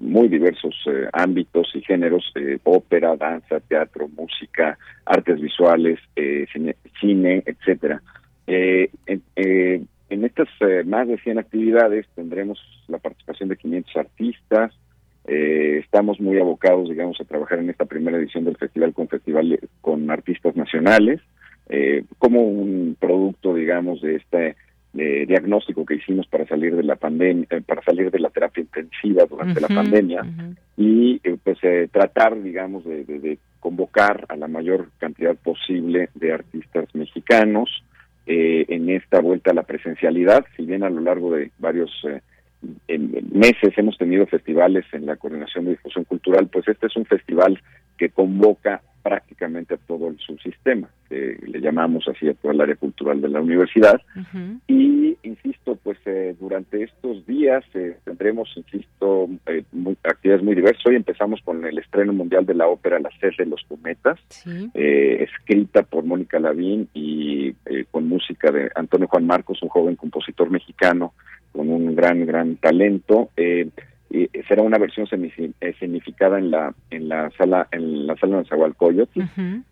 muy diversos ámbitos y géneros, ópera, danza, teatro, música, artes visuales, cine, cine, etcétera. Eh, en estas eh, más de 100 actividades tendremos la participación de 500 artistas. Eh, estamos muy abocados, digamos, a trabajar en esta primera edición del festival con festival con artistas nacionales, eh, como un producto, digamos, de este diagnóstico que hicimos para salir de la pandemia, para salir de la terapia intensiva durante la pandemia y pues tratar, digamos, de convocar a la mayor cantidad posible de artistas mexicanos eh, en esta vuelta a la presencialidad, si bien a lo largo de varios eh, meses hemos tenido festivales en la Coordinación de Difusión Cultural, pues este es un festival que convoca prácticamente a todo el subsistema, que le llamamos así a toda el área cultural de la universidad. Y, insisto, pues eh, durante estos días tendremos, insisto, actividades muy diversas. Hoy empezamos con el estreno mundial de la ópera La sed de los cometas, escrita por Mónica Lavín y con música de Antonio Juan Marcos, un joven compositor mexicano con un gran, gran talento. Eh, será una versión escenificada en la en la sala en la sala de Zahualcoyotl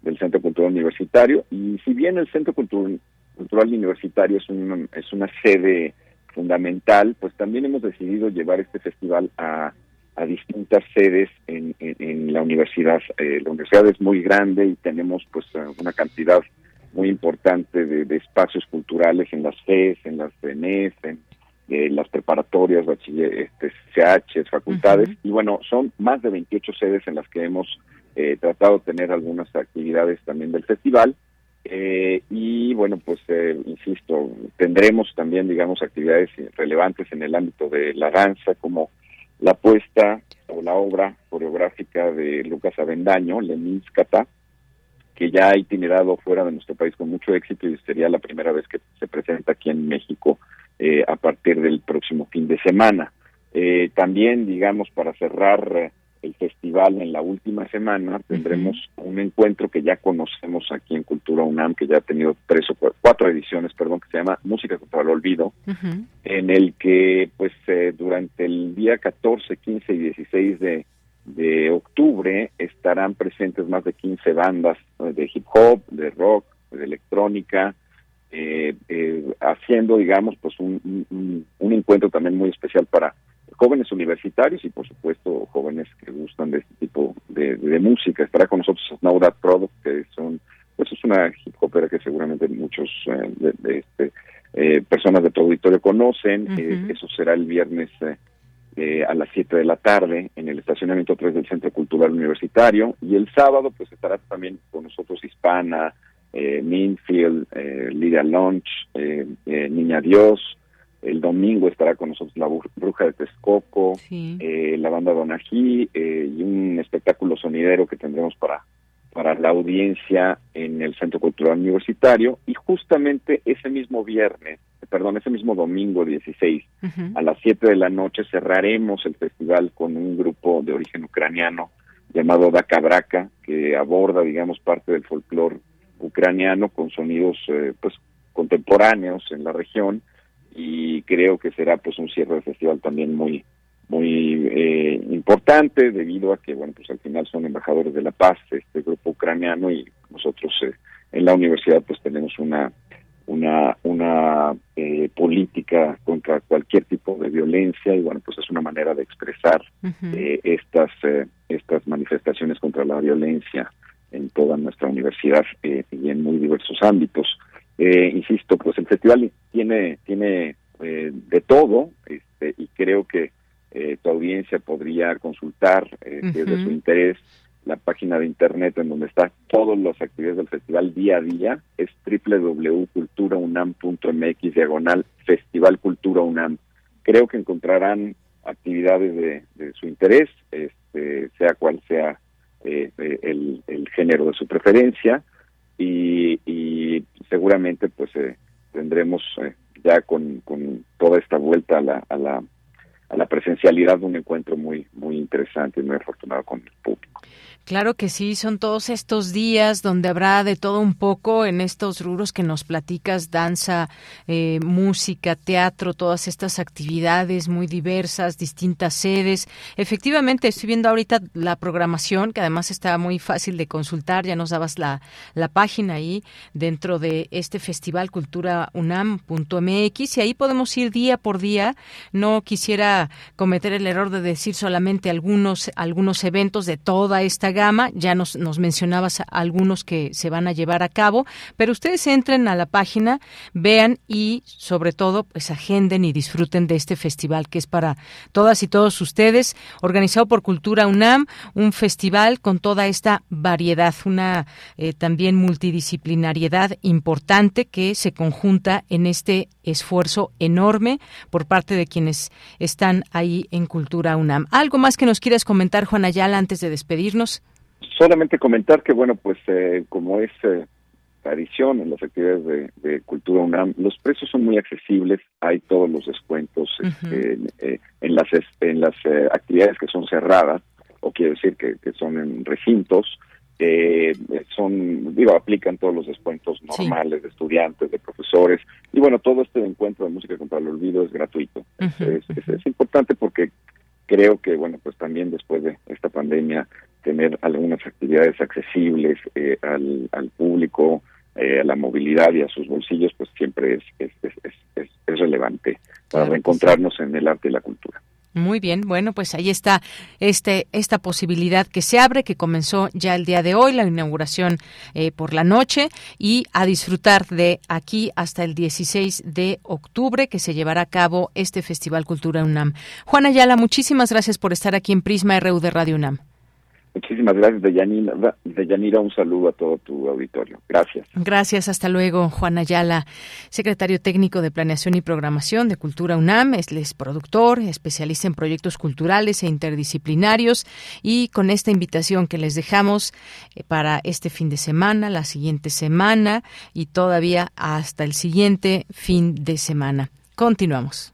del Centro Cultural Universitario y si bien el Centro Cultural, Cultural Universitario es una, es una sede fundamental, pues también hemos decidido llevar este festival a, a distintas sedes en, en, la universidad. Eh, la universidad es muy grande y tenemos pues una cantidad muy importante de, espacios culturales en las FES, en las CNES, en eh, las preparatorias, bachiller, este, CH, facultades, y bueno, son más de 28 sedes en las que hemos eh, tratado de tener algunas actividades también del festival. Eh, y bueno, pues insisto, tendremos también, digamos, actividades relevantes en el ámbito de la danza, como la puesta o la obra coreográfica de Lucas Avendaño, Leminskata, que ya ha itinerado fuera de nuestro país con mucho éxito y sería la primera vez que se presenta aquí en México eh, a partir del próximo fin de semana. Eh, también, digamos, para cerrar eh, el festival en la última semana, tendremos un encuentro que ya conocemos aquí en Cultura UNAM, que ya ha tenido tres o cuatro, ediciones, perdón, que se llama Música contra el Olvido, en el que, pues, durante el día 14, 15 y 16 de de octubre estarán presentes más de 15 bandas de hip hop, de rock, de electrónica, eh, eh, haciendo, digamos, pues un, un, encuentro también muy especial para jóvenes universitarios y, por supuesto, jóvenes que gustan de este tipo de, música. Estará con nosotros Snow That Product, que son, pues es una hip hopera que seguramente muchos eh, de, este, personas de tu auditorio conocen. eso será el viernes eh, a las 7 de la tarde en el estacionamiento 3 del Centro Cultural Universitario y el sábado pues estará también con nosotros Hispana, eh, Minfield, eh, Lidia Lunch, eh, eh, Niña Dios, el domingo estará con nosotros la Bruja de Texcoco, la banda Donají y un espectáculo sonidero que tendremos para para la audiencia en el Centro Cultural Universitario. Y justamente ese mismo viernes, perdón, ese mismo domingo 16 a las 7 de la noche cerraremos el festival con un grupo de origen ucraniano llamado Dakabraka que aborda, digamos, parte del folclore ucraniano con sonidos eh, pues contemporáneos en la región y creo que será pues un cierre de festival también muy muy eh, importante debido a que bueno pues al final son embajadores de la paz este grupo ucraniano y nosotros eh, en la universidad pues tenemos una una una eh, política contra cualquier tipo de violencia y bueno pues es una manera de expresar estas estas manifestaciones contra la violencia en toda nuestra universidad y en muy diversos ámbitos. Insisto pues el festival tiene tiene de todo este, y creo que eh, tu audiencia podría consultar, eh, si es de su interés, la página de internet en donde está todas las actividades del festival día a día, es www.culturaunam.mx diagonal Festival Cultura UNAM. Creo que encontrarán actividades de, su interés, este, sea cual sea eh, el, género de su preferencia, y, seguramente pues tendremos ya con, con toda esta vuelta a la, a la la presencialidad un encuentro muy muy interesante muy afortunado con el público. Claro que sí, son todos estos días donde habrá de todo un poco en estos rubros que nos platicas, danza, eh, música, teatro, todas estas actividades muy diversas, distintas sedes. Efectivamente, estoy viendo ahorita la programación, que además está muy fácil de consultar, ya nos dabas la, la página ahí dentro de este festival cultura unam.mx y ahí podemos ir día por día. No quisiera cometer el error de decir solamente algunos, algunos eventos de toda esta gama, ya nos, nos mencionabas algunos que se van a llevar a cabo, pero ustedes entren a la página, vean y sobre todo pues agenden y disfruten de este festival que es para todas y todos ustedes, organizado por Cultura UNAM, un festival con toda esta variedad, una eh, también multidisciplinariedad importante que se conjunta en este esfuerzo enorme por parte de quienes están ahí en Cultura UNAM. ¿Algo más que nos quieras comentar, Juan Ayala, antes de despedirnos? solamente comentar que, bueno, pues eh, como es eh, tradición en las actividades de, Cultura UNAM, los precios son muy accesibles, hay todos los descuentos este, eh, en las en las actividades que son cerradas, o quiero decir que, son en recintos, son, digo, aplican todos los descuentos normales de estudiantes, de profesores, y bueno, todo este encuentro de música contra el olvido es gratuito. es importante porque creo que, bueno, pues también después de esta pandemia tener algunas actividades accesibles eh, al, al, público, eh, a la movilidad y a sus bolsillos, pues siempre es, es, es, es relevante para reencontrarnos en el arte y la cultura. Muy bien, bueno, pues ahí está este, esta posibilidad que se abre, que comenzó ya el día de hoy, la inauguración eh, por la noche, y a disfrutar de aquí hasta el 16 de octubre, que se llevará a cabo este Festival Cultura UNAM. Juana Ayala, muchísimas gracias por estar aquí en Prisma RU de Radio UNAM. Muchísimas gracias, Deyanira. Deyanira, un saludo a todo tu auditorio. Gracias. Gracias, hasta luego, Juan Ayala, secretario técnico de Planeación y Programación de Cultura UNAM. Es, productor, especialista en proyectos culturales e interdisciplinarios. Y con esta invitación que les dejamos eh, para este fin de semana, la siguiente semana y todavía hasta el siguiente fin de semana. Continuamos.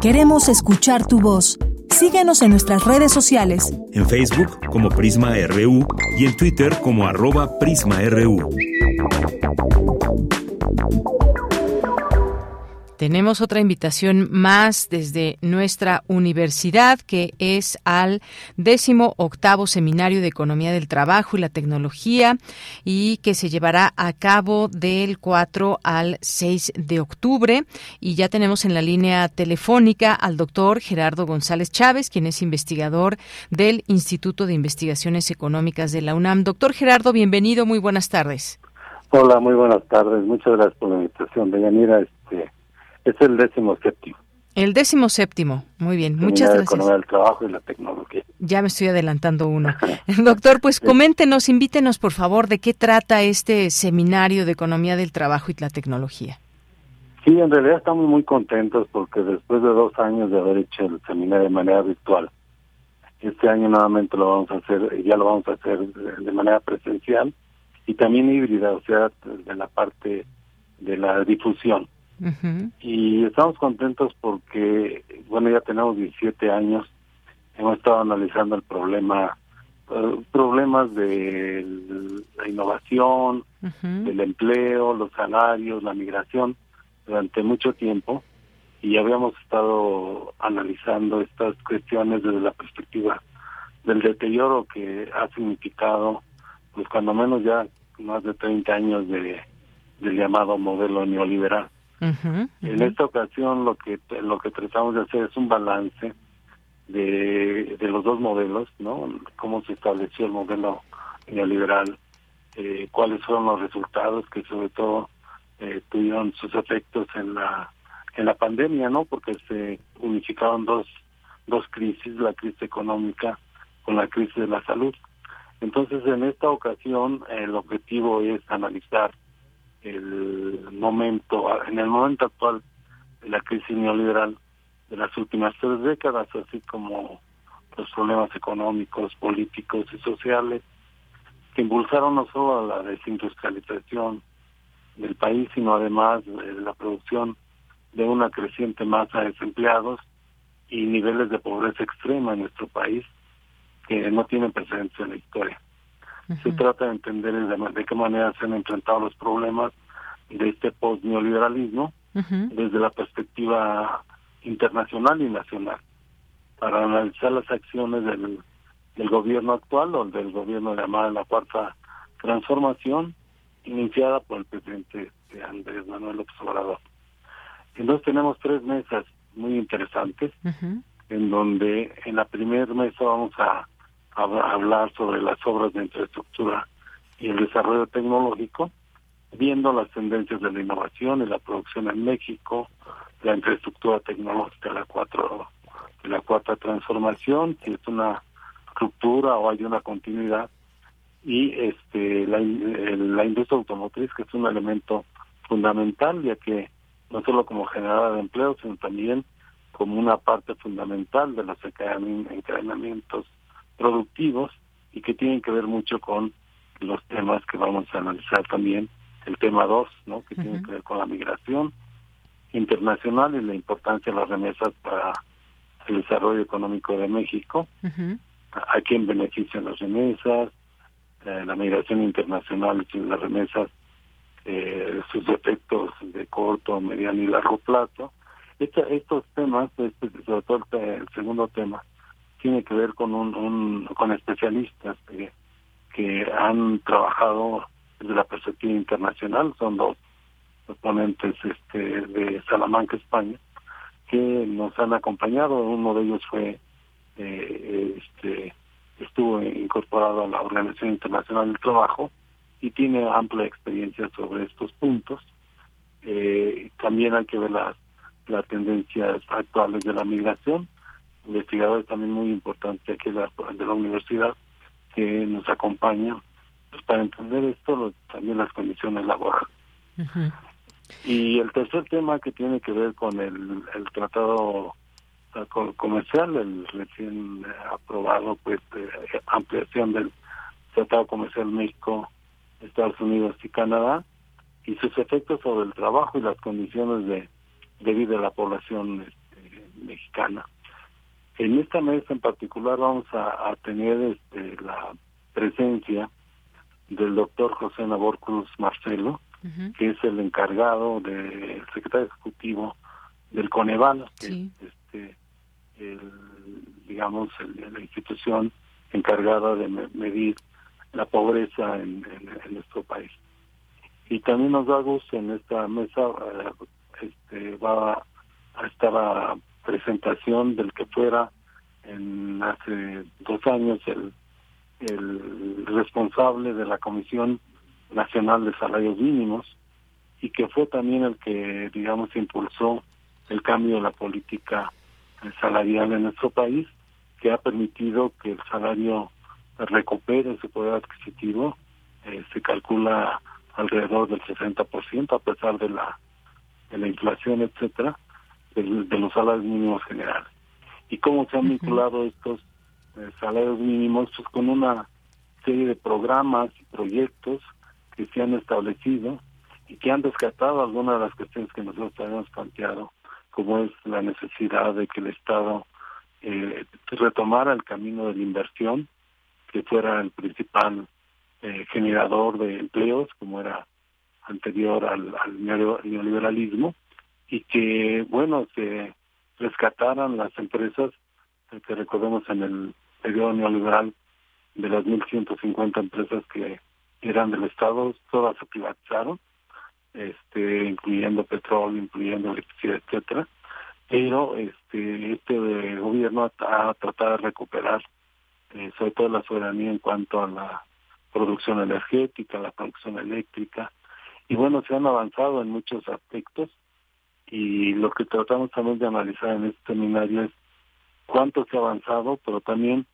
Queremos escuchar tu voz. Síguenos en nuestras redes sociales. En Facebook como Prisma RU y en Twitter como arroba PrismaRU. Tenemos otra invitación más desde nuestra universidad, que es al décimo octavo Seminario de Economía del Trabajo y la Tecnología, y que se llevará a cabo del 4 al 6 de octubre. Y ya tenemos en la línea telefónica al doctor Gerardo González Chávez, quien es investigador del Instituto de Investigaciones Económicas de la UNAM. Doctor Gerardo, bienvenido, muy buenas tardes. Hola, muy buenas tardes. Muchas gracias por la invitación, Deyanira. Este, es el décimo séptimo. El décimo séptimo, muy bien, muchas gracias. Economía del trabajo y la tecnología. Ya me estoy adelantando uno. Doctor, pues coméntenos, invítenos por favor de qué trata este seminario de economía del trabajo y la tecnología. Sí, en realidad estamos muy contentos porque después de dos años de haber hecho el seminario de manera virtual, este año nuevamente lo vamos a hacer, ya lo vamos a hacer de manera presencial y también híbrida, o sea, de la parte de la difusión. Y estamos contentos porque, bueno, ya tenemos 17 años, hemos estado analizando el problema, eh, problemas de la innovación, del empleo, los salarios, la migración, durante mucho tiempo y habíamos estado analizando estas cuestiones desde la perspectiva del deterioro que ha significado, pues cuando menos ya más de 30 años de del llamado modelo neoliberal. En esta ocasión lo que lo que tratamos de hacer es un balance de, de los dos modelos, ¿no? Cómo se estableció el modelo neoliberal, eh, cuáles fueron los resultados que sobre todo eh, tuvieron sus efectos en la en la pandemia, ¿no? Porque se unificaron dos dos crisis, la crisis económica con la crisis de la salud. Entonces, en esta ocasión el objetivo es analizar el momento, en el momento actual de la crisis neoliberal de las últimas tres décadas, así como los problemas económicos, políticos y sociales que impulsaron no solo la desindustrialización del país, sino además de la producción de una creciente masa de desempleados y niveles de pobreza extrema en nuestro país que no tienen precedentes en la historia. Se trata de entender de, qué manera se han enfrentado los problemas de este post-neoliberalismo desde la perspectiva internacional y nacional, para analizar las acciones del, del gobierno actual o del gobierno llamado la Cuarta Transformación, iniciada por el presidente Andrés Manuel López Obrador. Entonces tenemos tres mesas muy interesantes, en donde en la primera mesa vamos a hablar sobre las obras de infraestructura y el desarrollo tecnológico, viendo las tendencias de la innovación y la producción en México, la infraestructura tecnológica la cuatro la cuarta transformación, si es una ruptura o hay una continuidad, y este la, la industria automotriz que es un elemento fundamental ya que no solo como generadora de empleo sino también como una parte fundamental de los encadenamientos productivos y que tienen que ver mucho con los temas que vamos a analizar también, el tema 2, ¿no? que tiene que ver con la migración internacional y la importancia de las remesas para el desarrollo económico de México, a, quién benefician las remesas, eh, la migración internacional y las remesas, eh, sus efectos de corto, mediano y largo plazo. estos temas, este, sobre todo el segundo tema, tiene que ver con un, con especialistas que, han trabajado desde la perspectiva internacional, son dos ponentes este, de Salamanca, España, que nos han acompañado. Uno de ellos fue, eh, este, estuvo incorporado a la Organización Internacional del Trabajo y tiene amplia experiencia sobre estos puntos. Eh, también hay que ver las, las tendencias actuales de la migración investigadores también muy importantes aquí de la, de la universidad que nos acompañan pues, para entender esto, también las condiciones laborales. Y el tercer tema que tiene que ver con el, el tratado comercial, el recién aprobado, pues, ampliación del Tratado Comercial México, Estados Unidos y Canadá, y sus efectos sobre el trabajo y las condiciones de, de vida de la población este, mexicana. En esta mesa en particular vamos a, tener este, la presencia del doctor José Nabor Cruz Marcelo, que es el encargado del secretario ejecutivo del Coneval, este, el, digamos, la institución encargada de medir la pobreza en, nuestro país. Y también nos da gusto en esta mesa, eh, este, va a estar presentación del que fuera en hace dos años el, responsable de la Comisión Nacional de Salarios Mínimos y que fue también el que, digamos, impulsó el cambio de la política salarial en nuestro país, que ha permitido que el salario recupere su poder adquisitivo, eh, se calcula alrededor del 60% a pesar de la de la inflación, etcétera, de, los salarios mínimos generales. Y cómo se han vinculado estos eh, salarios mínimos pues, con una serie de programas y proyectos que se han establecido y que han descartado algunas de las cuestiones que nosotros habíamos planteado, como es la necesidad de que el Estado eh, retomara el camino de la inversión, que fuera el principal eh, generador de empleos, como era anterior al, al neoliberalismo, y que, bueno, se rescataran las empresas, que recordemos en el periodo neoliberal, de las 1.150 empresas que eran del Estado, todas se privatizaron, este, incluyendo petróleo, incluyendo electricidad, etcétera. Pero este, este gobierno ha, tratado de recuperar eh, sobre todo la soberanía en cuanto a la producción energética, la producción eléctrica. Y bueno, se han avanzado en muchos aspectos y lo que tratamos también de analizar en este seminario es cuánto se ha avanzado, pero también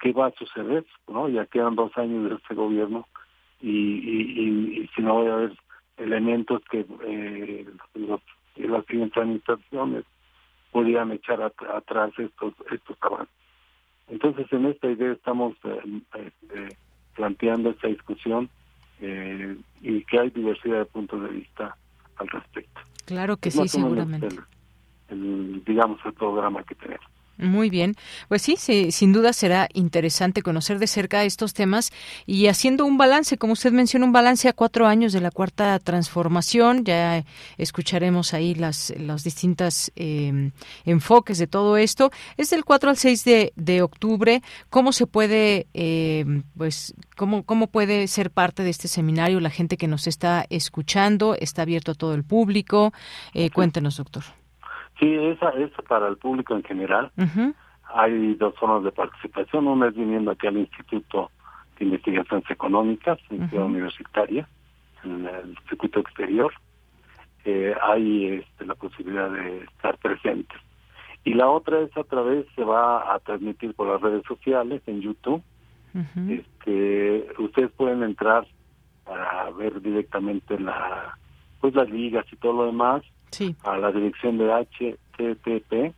qué va a suceder, ¿no? Ya quedan dos años de este gobierno y, y, si no va a haber elementos que eh, los, las siguientes administraciones podrían echar atrás estos estos avances. Entonces, en esta idea estamos eh, este, planteando esta discusión eh, y que hay diversidad de puntos de vista al respecto. Claro que sí, seguramente. digamos, el programa que tenemos. Muy bien, pues sí, sin duda será interesante conocer de cerca estos temas y haciendo un balance, como usted menciona, un balance a cuatro años de la cuarta transformación. Ya escucharemos ahí las los distintos em, enfoques de todo esto. Es del 4 al 6 de, octubre. ¿Cómo se puede, em, pues, cómo, cómo puede ser parte de este seminario la gente que nos está escuchando? ¿Está abierto a todo el público? Eh, cuéntenos, doctor. Sí, esa es para el público en general. Hay dos formas de participación. Una es viniendo aquí al Instituto de Investigaciones Económicas, en Ciudad Universitaria, en el circuito exterior. Eh, hay este, la posibilidad de estar presentes. Y la otra es a través, se va a transmitir por las redes sociales, en YouTube. este, ustedes pueden entrar para ver directamente la pues las ligas y todo lo demás a la dirección de http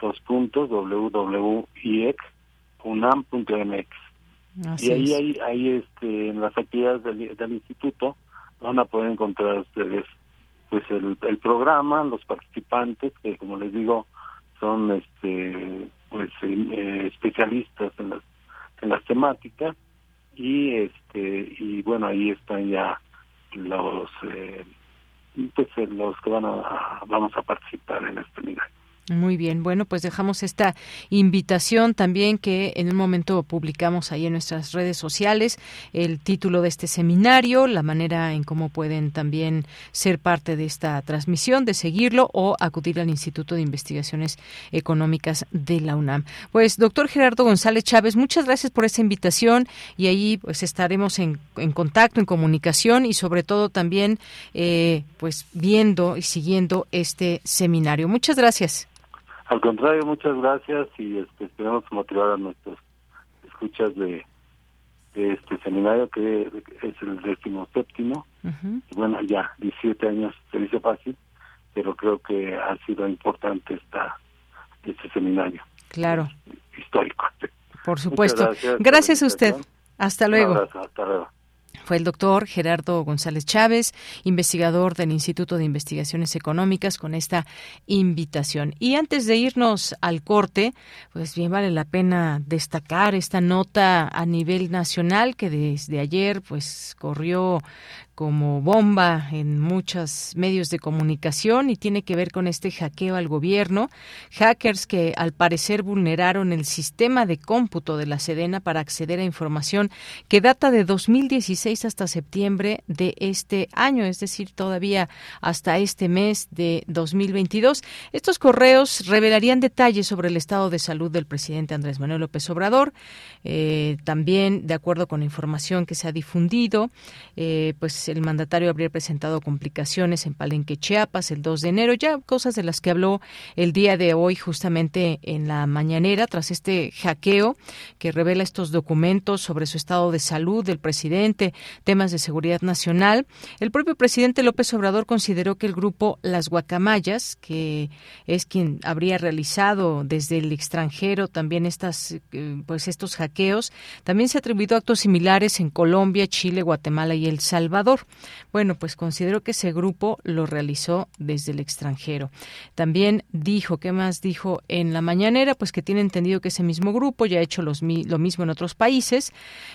dos puntos www.iec.unam.mx y ahí, ahí, ahí este, en las actividades del, del, instituto van a poder encontrar ustedes pues el, el programa, los participantes que como les digo son este pues eh, especialistas en las en las temáticas. Y este y bueno ahí están ya los eh, pues los que van a, vamos a participar en este nivel. Muy bien, bueno, pues dejamos esta invitación también que en un momento publicamos ahí en nuestras redes sociales, el título de este seminario, la manera en cómo pueden también ser parte de esta transmisión, de seguirlo o acudir al Instituto de Investigaciones Económicas de la UNAM. Pues, doctor Gerardo González Chávez, muchas gracias por esta invitación y ahí pues estaremos en, en contacto, en comunicación y sobre todo también eh, pues viendo y siguiendo este seminario. Muchas gracias. Al contrario, muchas gracias y este, esperamos motivar a nuestros escuchas de, este seminario que es el décimo séptimo. bueno, ya 17 años se dice fácil, pero creo que ha sido importante esta este seminario. Claro. Histórico. Por supuesto. Gracias, a usted. Hasta luego. hasta luego. Fue el doctor Gerardo González Chávez, investigador del Instituto de Investigaciones Económicas, con esta invitación. Y antes de irnos al corte, pues bien vale la pena destacar esta nota a nivel nacional que desde ayer pues corrió como bomba en muchos medios de comunicación y tiene que ver con este hackeo al gobierno. Hackers que al parecer vulneraron el sistema de cómputo de la Sedena para acceder a información que data de 2016 hasta septiembre de este año, es decir, todavía hasta este mes de 2022. Estos correos revelarían detalles sobre el estado de salud del presidente Andrés Manuel López Obrador. Eh, también, de acuerdo con información que se ha difundido, eh, pues el mandatario habría presentado complicaciones en Palenque, Chiapas, el 2 de enero, ya cosas de las que habló el día de hoy justamente en la mañanera tras este hackeo que revela estos documentos sobre su estado de salud del presidente, temas de seguridad nacional. El propio presidente López Obrador consideró que el grupo Las Guacamayas, que es quien habría realizado desde el extranjero también estas eh, pues estos hackeos, también se ha atribuido actos similares en Colombia, Chile, Guatemala y El Salvador. Bueno, pues considero que ese grupo lo realizó desde el extranjero. También dijo, ¿qué más dijo en la mañanera? Pues que tiene entendido que ese mismo grupo ya ha hecho lo mismo en otros países,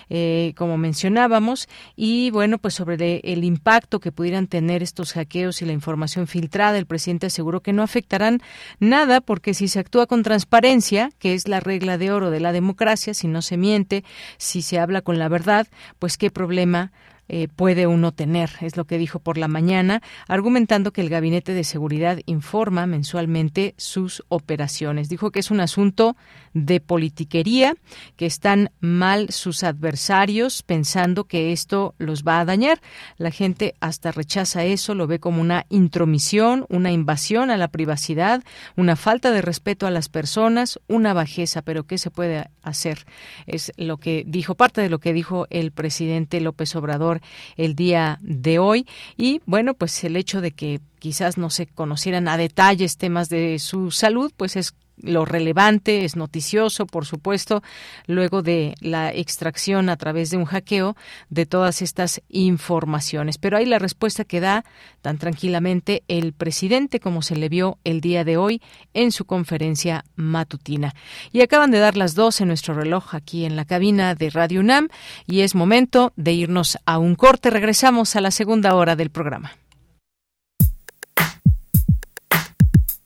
eh, como mencionábamos, y bueno, pues sobre el impacto que pudieran tener estos hackeos y la información filtrada, el presidente aseguró que no afectarán nada porque si se actúa con transparencia, que es la regla de oro de la democracia, si no se miente, si se habla con la verdad, pues qué problema eh, puede uno tener, es lo que dijo por la mañana, argumentando que el Gabinete de Seguridad informa mensualmente sus operaciones. Dijo que es un asunto de politiquería, que están mal sus adversarios pensando que esto los va a dañar. La gente hasta rechaza eso, lo ve como una intromisión, una invasión a la privacidad, una falta de respeto a las personas, una bajeza, pero ¿qué se puede hacer? Es lo que dijo, parte de lo que dijo el presidente López Obrador el día de hoy. Y bueno, pues el hecho de que quizás no se conocieran a detalles temas de su salud, pues es lo relevante, es noticioso, por supuesto, luego de la extracción a través de un hackeo de todas estas informaciones. Pero hay la respuesta que da tan tranquilamente el presidente como se le vio el día de hoy en su conferencia matutina. Y acaban de dar las dos en nuestro reloj aquí en la cabina de Radio UNAM y es momento de irnos a un corte. Regresamos a la segunda hora del programa.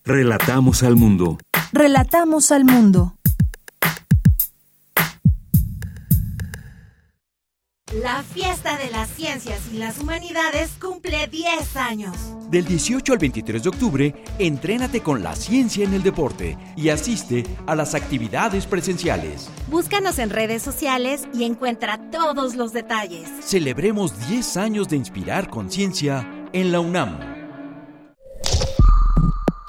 Relatamos al mundo. Relatamos al mundo. La fiesta de las ciencias y las humanidades cumple 10 años. Del 18 al 23 de octubre, entrénate con la ciencia en el deporte y asiste a las actividades presenciales. Búscanos en redes sociales y encuentra todos los detalles. Celebremos 10 años de inspirar conciencia en la UNAM.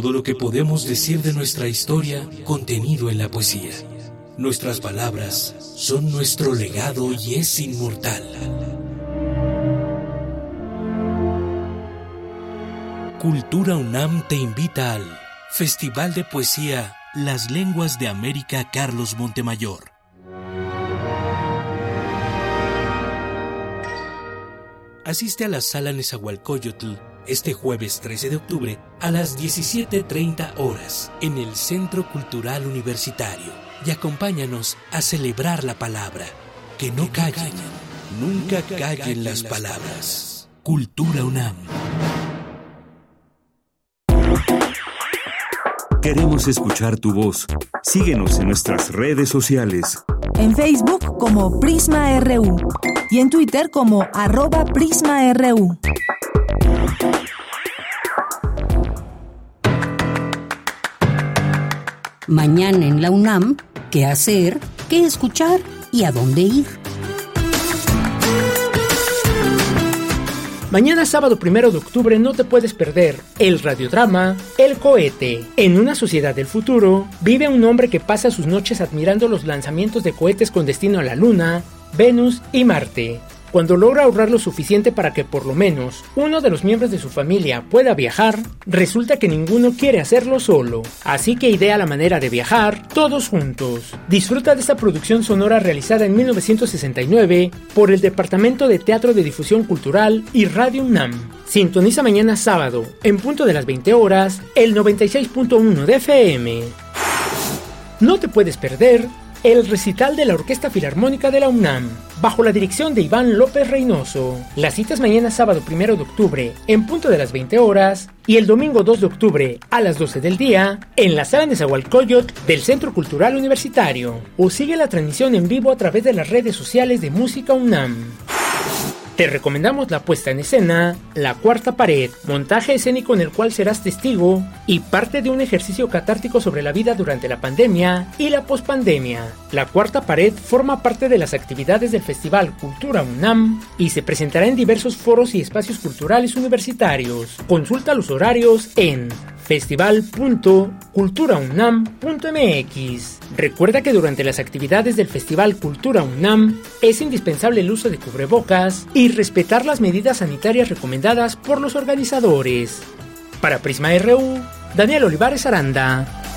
Todo lo que podemos decir de nuestra historia contenido en la poesía. Nuestras palabras son nuestro legado y es inmortal. Cultura UNAM te invita al Festival de Poesía Las Lenguas de América Carlos Montemayor. Asiste a la sala Nezahualcóyotl este jueves 13 de octubre a las 17.30 horas en el Centro Cultural Universitario y acompáñanos a celebrar la palabra. Que no callen, nunca callen las palabras. Cultura UNAM. Queremos escuchar tu voz. Síguenos en nuestras redes sociales. En Facebook como Prisma RU y en Twitter como arroba PrismaRU. Mañana en la UNAM, ¿qué hacer? ¿Qué escuchar? ¿Y a dónde ir? Mañana sábado primero de octubre no te puedes perder el radiodrama El cohete. En una sociedad del futuro vive un hombre que pasa sus noches admirando los lanzamientos de cohetes con destino a la Luna, Venus y Marte. Cuando logra ahorrar lo suficiente para que por lo menos uno de los miembros de su familia pueda viajar, resulta que ninguno quiere hacerlo solo. Así que idea la manera de viajar todos juntos. Disfruta de esta producción sonora realizada en 1969 por el Departamento de Teatro de Difusión Cultural y Radio UNAM. Sintoniza mañana sábado, en punto de las 20 horas, el 96.1 de FM. No te puedes perder el recital de la Orquesta Filarmónica de la UNAM, bajo la dirección de Iván López Reynoso. La cita es mañana sábado 1 de octubre, en punto de las 20 horas, y el domingo 2 de octubre, a las 12 del día, en la sala de Zahualcoyot del Centro Cultural Universitario. O sigue la transmisión en vivo a través de las redes sociales de Música UNAM. Te recomendamos la puesta en escena La Cuarta Pared, montaje escénico en el cual serás testigo y parte de un ejercicio catártico sobre la vida durante la pandemia y la pospandemia. La Cuarta Pared forma parte de las actividades del Festival Cultura UNAM y se presentará en diversos foros y espacios culturales universitarios. Consulta los horarios en festival.culturaunam.mx. Recuerda que durante las actividades del Festival Cultura UNAM es indispensable el uso de cubrebocas y respetar las medidas sanitarias recomendadas por los organizadores. Para Prisma RU, Daniel Olivares Aranda.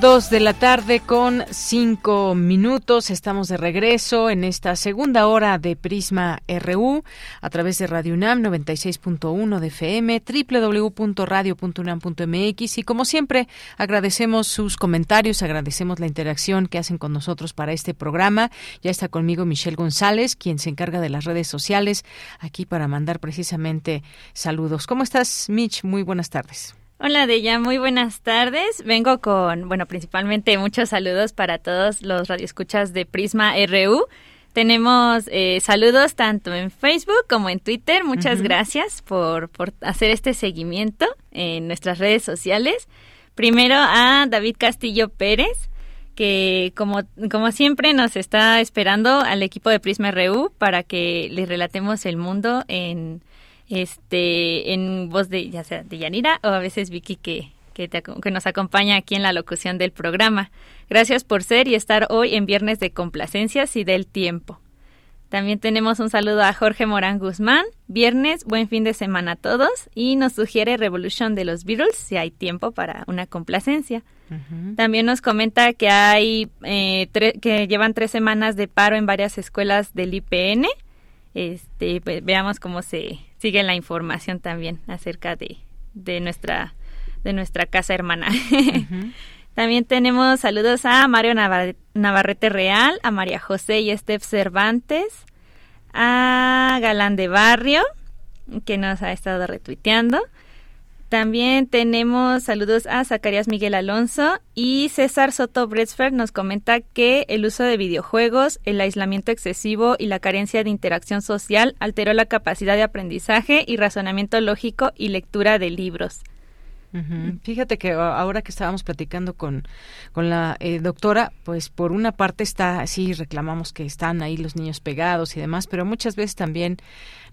Dos de la tarde con cinco minutos. Estamos de regreso en esta segunda hora de Prisma RU a través de Radio UNAM 96.1 de FM, www.radio.unam.mx y como siempre agradecemos sus comentarios, agradecemos la interacción que hacen con nosotros para este programa. Ya está conmigo Michelle González, quien se encarga de las redes sociales aquí para mandar precisamente saludos. ¿Cómo estás, Mitch? Muy buenas tardes. Hola Deya, muy buenas tardes. Vengo con, bueno, principalmente muchos saludos para todos los radioescuchas de Prisma RU. Tenemos eh, saludos tanto en Facebook como en Twitter. Muchas gracias por, por hacer este seguimiento en nuestras redes sociales. Primero a David Castillo Pérez, que como, como siempre nos está esperando al equipo de Prisma RU para que les relatemos el mundo en este en voz de ya sea de Yanira o a veces Vicky que que, que, nos acompaña aquí en la locución del programa. Gracias por ser y estar hoy en Viernes de Complacencias y del Tiempo. También tenemos un saludo a Jorge Morán Guzmán. Viernes, buen fin de semana a todos. Y nos sugiere Revolution de los Beatles, si hay tiempo para una complacencia. También nos comenta que hay eh, que llevan tres semanas de paro en varias escuelas del IPN. Este, pues, veamos cómo se, sigue la información también acerca de, de nuestra de nuestra casa hermana. También tenemos saludos a Mario Navarrete Real, a María José y Estef Cervantes, a Galán de Barrio, que nos ha estado retuiteando, También tenemos saludos a Zacarías Miguel Alonso y César Soto Bretzfer nos comenta que el uso de videojuegos, el aislamiento excesivo y la carencia de interacción social alteró la capacidad de aprendizaje y razonamiento lógico y lectura de libros. Fíjate que ahora que estábamos platicando con, con la eh, doctora, pues por una parte está, sí, reclamamos que están ahí los niños pegados y demás, pero muchas veces también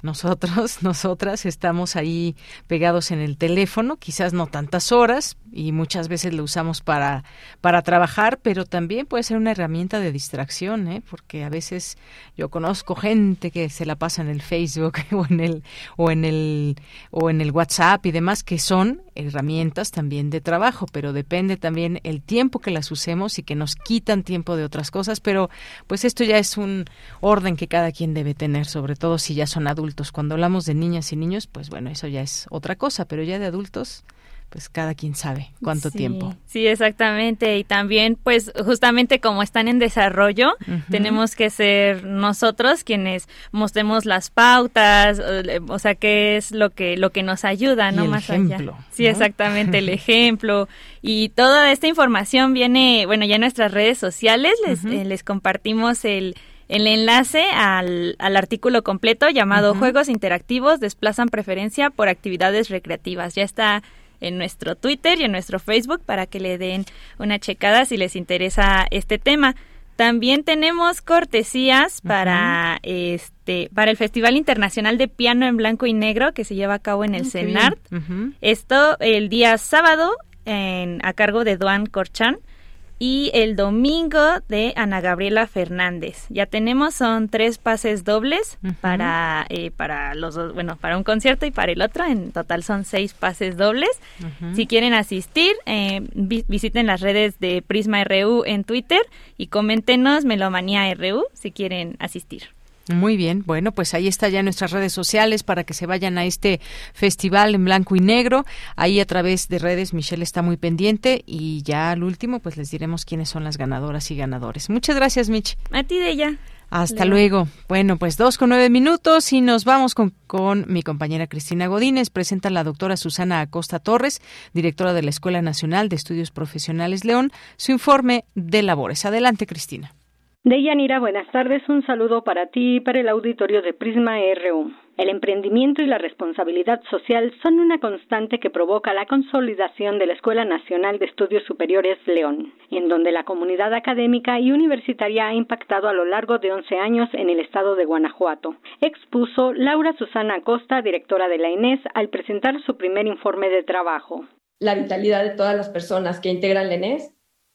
nosotros, nosotras estamos ahí pegados en el teléfono, quizás no tantas horas y muchas veces lo usamos para para trabajar, pero también puede ser una herramienta de distracción, ¿eh? porque a veces yo conozco gente que se la pasa en el Facebook o en el o en el o en el WhatsApp y demás que son herramientas también de trabajo, pero depende también el tiempo que las usemos y que nos quitan tiempo de otras cosas, pero pues esto ya es un orden que cada quien debe tener, sobre todo si ya son adultos cuando hablamos de niñas y niños, pues bueno, eso ya es otra cosa, pero ya de adultos, pues cada quien sabe cuánto tiempo. Sí, exactamente. Y también, pues justamente como están en desarrollo, tenemos que ser nosotros quienes mostremos las pautas, o, sea, qué es lo que lo que nos ayuda, ¿no? Más allá. Sí, exactamente, el ejemplo. Y toda esta información viene, bueno, ya en nuestras redes sociales les, eh, les compartimos el el enlace al, al artículo completo llamado Juegos interactivos desplazan preferencia por actividades recreativas. Ya está en nuestro Twitter y en nuestro Facebook para que le den una checada si les interesa este tema. También tenemos cortesías para este para el Festival Internacional de Piano en Blanco y Negro que se lleva a cabo en el CENART. Esto el día sábado en, a cargo de Duan Corchan y el domingo de Ana Gabriela Fernández. Ya tenemos, son tres pases dobles para, eh, para los dos, bueno, para un concierto y para el otro. En total son seis pases dobles. Si quieren asistir, eh, visiten las redes de Prisma RU en Twitter y coméntenos Melomanía RU si quieren asistir. Muy bien, bueno, pues ahí está ya nuestras redes sociales para que se vayan a este festival en blanco y negro. Ahí a través de redes Michelle está muy pendiente y ya al último pues les diremos quiénes son las ganadoras y ganadores. Muchas gracias, Mich. A ti de ella. Hasta luego. Bueno, pues dos con nueve minutos y nos vamos con, con mi compañera Cristina Godínez. Presenta la doctora Susana Acosta Torres, directora de la Escuela Nacional de Estudios Profesionales León, su informe de labores. Adelante, Cristina. Deyanira, buenas tardes. Un saludo para ti y para el auditorio de Prisma RU. El emprendimiento y la responsabilidad social son una constante que provoca la consolidación de la Escuela Nacional de Estudios Superiores León, en donde la comunidad académica y universitaria ha impactado a lo largo de 11 años en el estado de Guanajuato, expuso Laura Susana Acosta, directora de la INES, al presentar su primer informe de trabajo. La vitalidad de todas las personas que integran la INES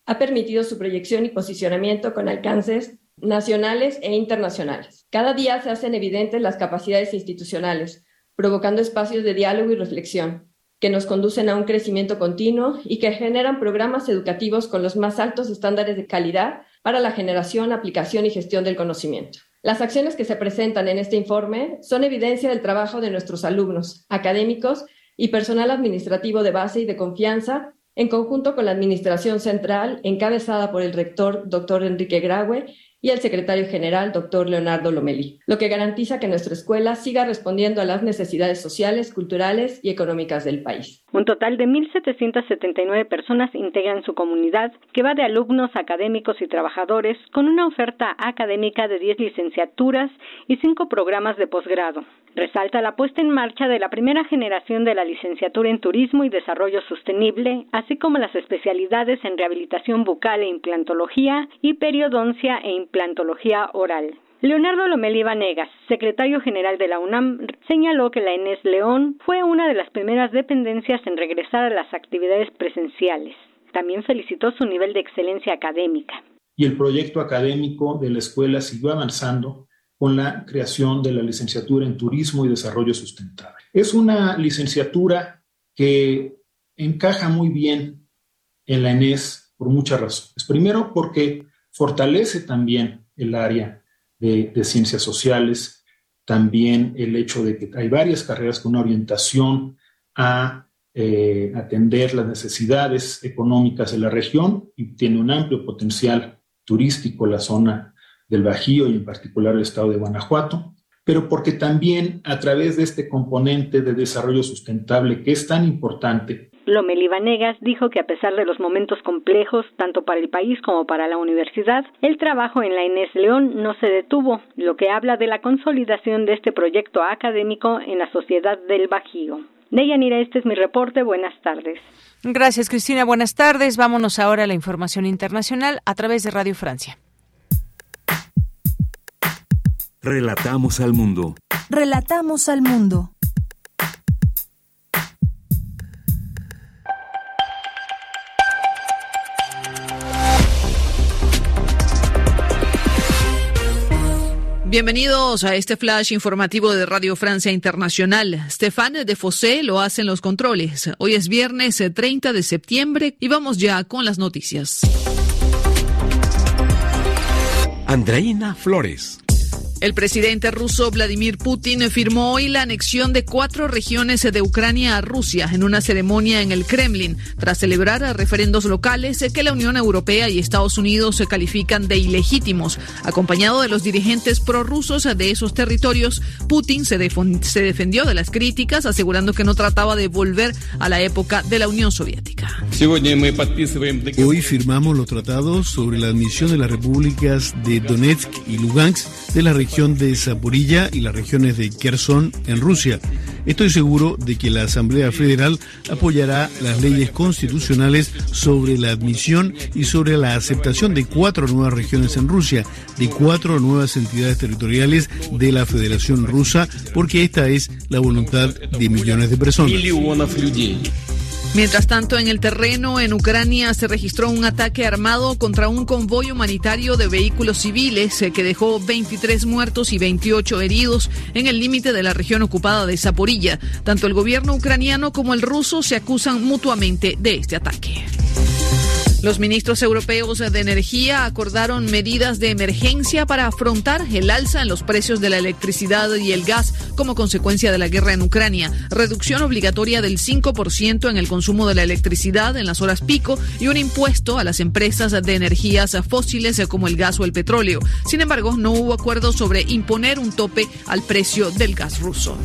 ha permitido su proyección y posicionamiento con alcances nacionales e internacionales. Cada día se hacen evidentes las capacidades institucionales, provocando espacios de diálogo y reflexión, que nos conducen a un crecimiento continuo y que generan programas educativos con los más altos estándares de calidad para la generación, aplicación y gestión del conocimiento. Las acciones que se presentan en este informe son evidencia del trabajo de nuestros alumnos, académicos y personal administrativo de base y de confianza en conjunto con la Administración Central, encabezada por el rector, doctor Enrique Graue, y el secretario general, doctor Leonardo Lomeli, lo que garantiza que nuestra escuela siga respondiendo a las necesidades sociales, culturales y económicas del país. Un total de 1.779 personas integran su comunidad, que va de alumnos, académicos y trabajadores, con una oferta académica de 10 licenciaturas y 5 programas de posgrado. Resalta la puesta en marcha de la primera generación de la licenciatura en Turismo y Desarrollo Sostenible, así como las especialidades en rehabilitación bucal e implantología y periodoncia e implantología oral. Leonardo Lomeli Vanegas, secretario general de la UNAM, señaló que la ENES León fue una de las primeras dependencias en regresar a las actividades presenciales. También felicitó su nivel de excelencia académica. Y el proyecto académico de la escuela siguió avanzando con la creación de la licenciatura en Turismo y Desarrollo Sustentable. Es una licenciatura que encaja muy bien en la ENES por muchas razones. Primero, porque fortalece también el área de, ciencias sociales, también el hecho de que hay varias carreras con una orientación a eh, atender las necesidades económicas de la región y tiene un amplio potencial turístico la zona del Bajío y en particular el estado de Guanajuato. pero porque también a través de este componente de desarrollo sustentable que es tan importante, Lomeli Vanegas dijo que a pesar de los momentos complejos, tanto para el país como para la universidad, el trabajo en la Inés León no se detuvo, lo que habla de la consolidación de este proyecto académico en la sociedad del Bajío. Deyanira, este es mi reporte. Buenas tardes. Gracias, Cristina. Buenas tardes. Vámonos ahora a la información internacional a través de Radio Francia. Relatamos al mundo. Relatamos al mundo. Bienvenidos a este flash informativo de Radio Francia Internacional. Stéphane de Fossé lo hace en los controles. Hoy es viernes 30 de septiembre y vamos ya con las noticias. Andreina Flores. El presidente ruso Vladimir Putin firmó hoy la anexión de cuatro regiones de Ucrania a Rusia en una ceremonia en el Kremlin, tras celebrar referendos locales que la Unión Europea y Estados Unidos se califican de ilegítimos. Acompañado de los dirigentes prorrusos de esos territorios, Putin se, se defendió de las críticas, asegurando que no trataba de volver a la época de la Unión Soviética. Hoy firmamos los tratados sobre la admisión de las repúblicas de Donetsk y Lugansk de la región región de Zaporilla y las regiones de Kherson en Rusia. Estoy seguro de que la Asamblea Federal apoyará las leyes constitucionales sobre la admisión y sobre la aceptación de cuatro nuevas regiones en Rusia, de cuatro nuevas entidades territoriales de la Federación Rusa, porque esta es la voluntad de millones de personas. Mientras tanto, en el terreno en Ucrania se registró un ataque armado contra un convoy humanitario de vehículos civiles eh, que dejó 23 muertos y 28 heridos en el límite de la región ocupada de Zaporilla. Tanto el gobierno ucraniano como el ruso se acusan mutuamente de este ataque. Los ministros europeos de energía acordaron medidas de emergencia para afrontar el alza en los precios de la electricidad y el gas como consecuencia de la guerra en Ucrania, reducción obligatoria del 5% en el consumo de la electricidad en las horas pico y un impuesto a las empresas de energías fósiles como el gas o el petróleo. Sin embargo, no hubo acuerdo sobre imponer un tope al precio del gas ruso.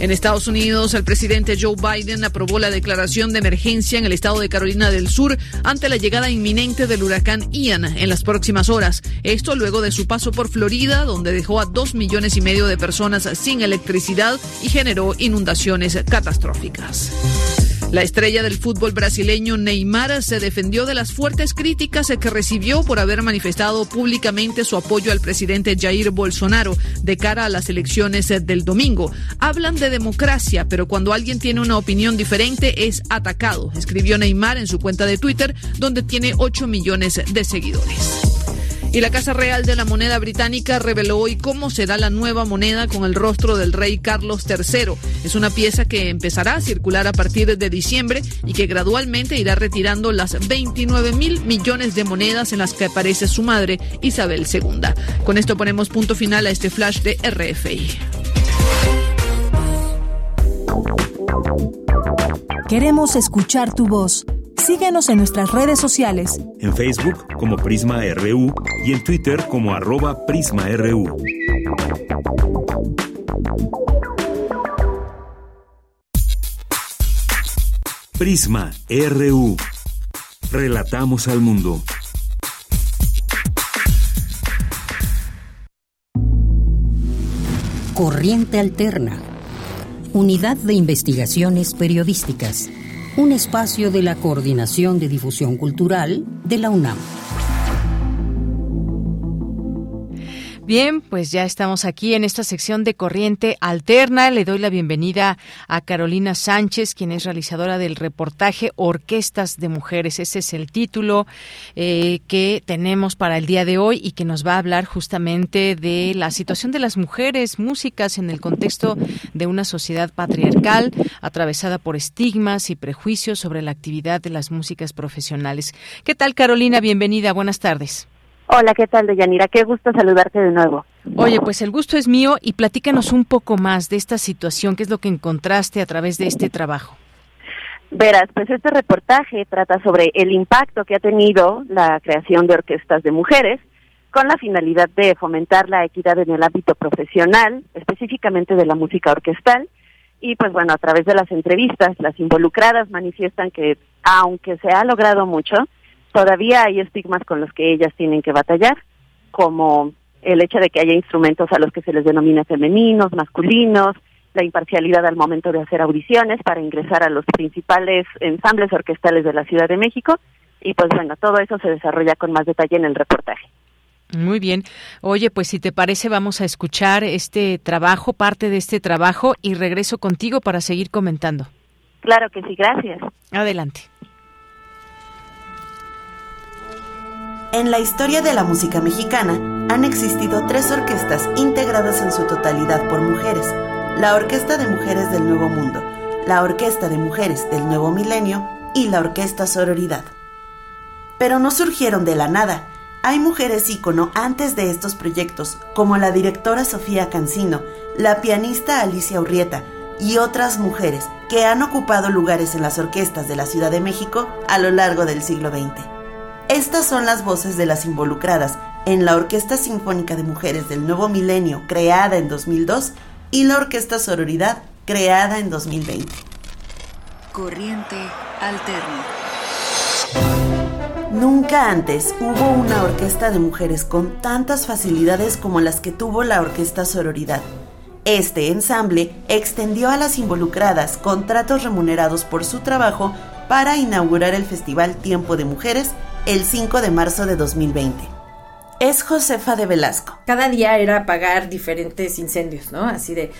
En Estados Unidos, el presidente Joe Biden aprobó la declaración de emergencia en el estado de Carolina del Sur ante la llegada inminente del huracán Ian en las próximas horas. Esto luego de su paso por Florida, donde dejó a dos millones y medio de personas sin electricidad y generó inundaciones catastróficas. La estrella del fútbol brasileño Neymar se defendió de las fuertes críticas que recibió por haber manifestado públicamente su apoyo al presidente Jair Bolsonaro de cara a las elecciones del domingo. Hablan de democracia, pero cuando alguien tiene una opinión diferente es atacado, escribió Neymar en su cuenta de Twitter, donde tiene 8 millones de seguidores. Y la Casa Real de la Moneda Británica reveló hoy cómo será la nueva moneda con el rostro del rey Carlos III. Es una pieza que empezará a circular a partir de diciembre y que gradualmente irá retirando las 29 mil millones de monedas en las que aparece su madre, Isabel II. Con esto ponemos punto final a este flash de RFI. Queremos escuchar tu voz. Síguenos en nuestras redes sociales. En Facebook como Prisma RU y en Twitter como arroba PrismaRU. Prisma RU. Relatamos al mundo. Corriente Alterna. Unidad de Investigaciones Periodísticas un espacio de la Coordinación de Difusión Cultural de la UNAM. Bien, pues ya estamos aquí en esta sección de Corriente Alterna. Le doy la bienvenida a Carolina Sánchez, quien es realizadora del reportaje Orquestas de Mujeres. Ese es el título eh, que tenemos para el día de hoy y que nos va a hablar justamente de la situación de las mujeres músicas en el contexto de una sociedad patriarcal atravesada por estigmas y prejuicios sobre la actividad de las músicas profesionales. ¿Qué tal, Carolina? Bienvenida. Buenas tardes. Hola, ¿qué tal, Deyanira? Qué gusto saludarte de nuevo. Oye, pues el gusto es mío y platícanos un poco más de esta situación, qué es lo que encontraste a través de este trabajo. Verás, pues este reportaje trata sobre el impacto que ha tenido la creación de orquestas de mujeres con la finalidad de fomentar la equidad en el ámbito profesional, específicamente de la música orquestal. Y pues bueno, a través de las entrevistas, las involucradas manifiestan que aunque se ha logrado mucho, todavía hay estigmas con los que ellas tienen que batallar, como el hecho de que haya instrumentos a los que se les denomina femeninos, masculinos, la imparcialidad al momento de hacer audiciones para ingresar a los principales ensambles orquestales de la Ciudad de México. Y pues bueno, todo eso se desarrolla con más detalle en el reportaje. Muy bien. Oye, pues si te parece, vamos a escuchar este trabajo, parte de este trabajo, y regreso contigo para seguir comentando. Claro que sí, gracias. Adelante. En la historia de la música mexicana han existido tres orquestas integradas en su totalidad por mujeres. La Orquesta de Mujeres del Nuevo Mundo, la Orquesta de Mujeres del Nuevo Milenio y la Orquesta Sororidad. Pero no surgieron de la nada, hay mujeres ícono antes de estos proyectos, como la directora Sofía Cancino, la pianista Alicia Urrieta y otras mujeres que han ocupado lugares en las orquestas de la Ciudad de México a lo largo del siglo XX. Estas son las voces de las involucradas en la Orquesta Sinfónica de Mujeres del Nuevo Milenio, creada en 2002, y la Orquesta Sororidad, creada en 2020. Corriente alterna. Nunca antes hubo una orquesta de mujeres con tantas facilidades como las que tuvo la Orquesta Sororidad. Este ensamble extendió a las involucradas contratos remunerados por su trabajo para inaugurar el Festival Tiempo de Mujeres el 5 de marzo de 2020. Es Josefa de Velasco. Cada día era apagar diferentes incendios, ¿no? Así de,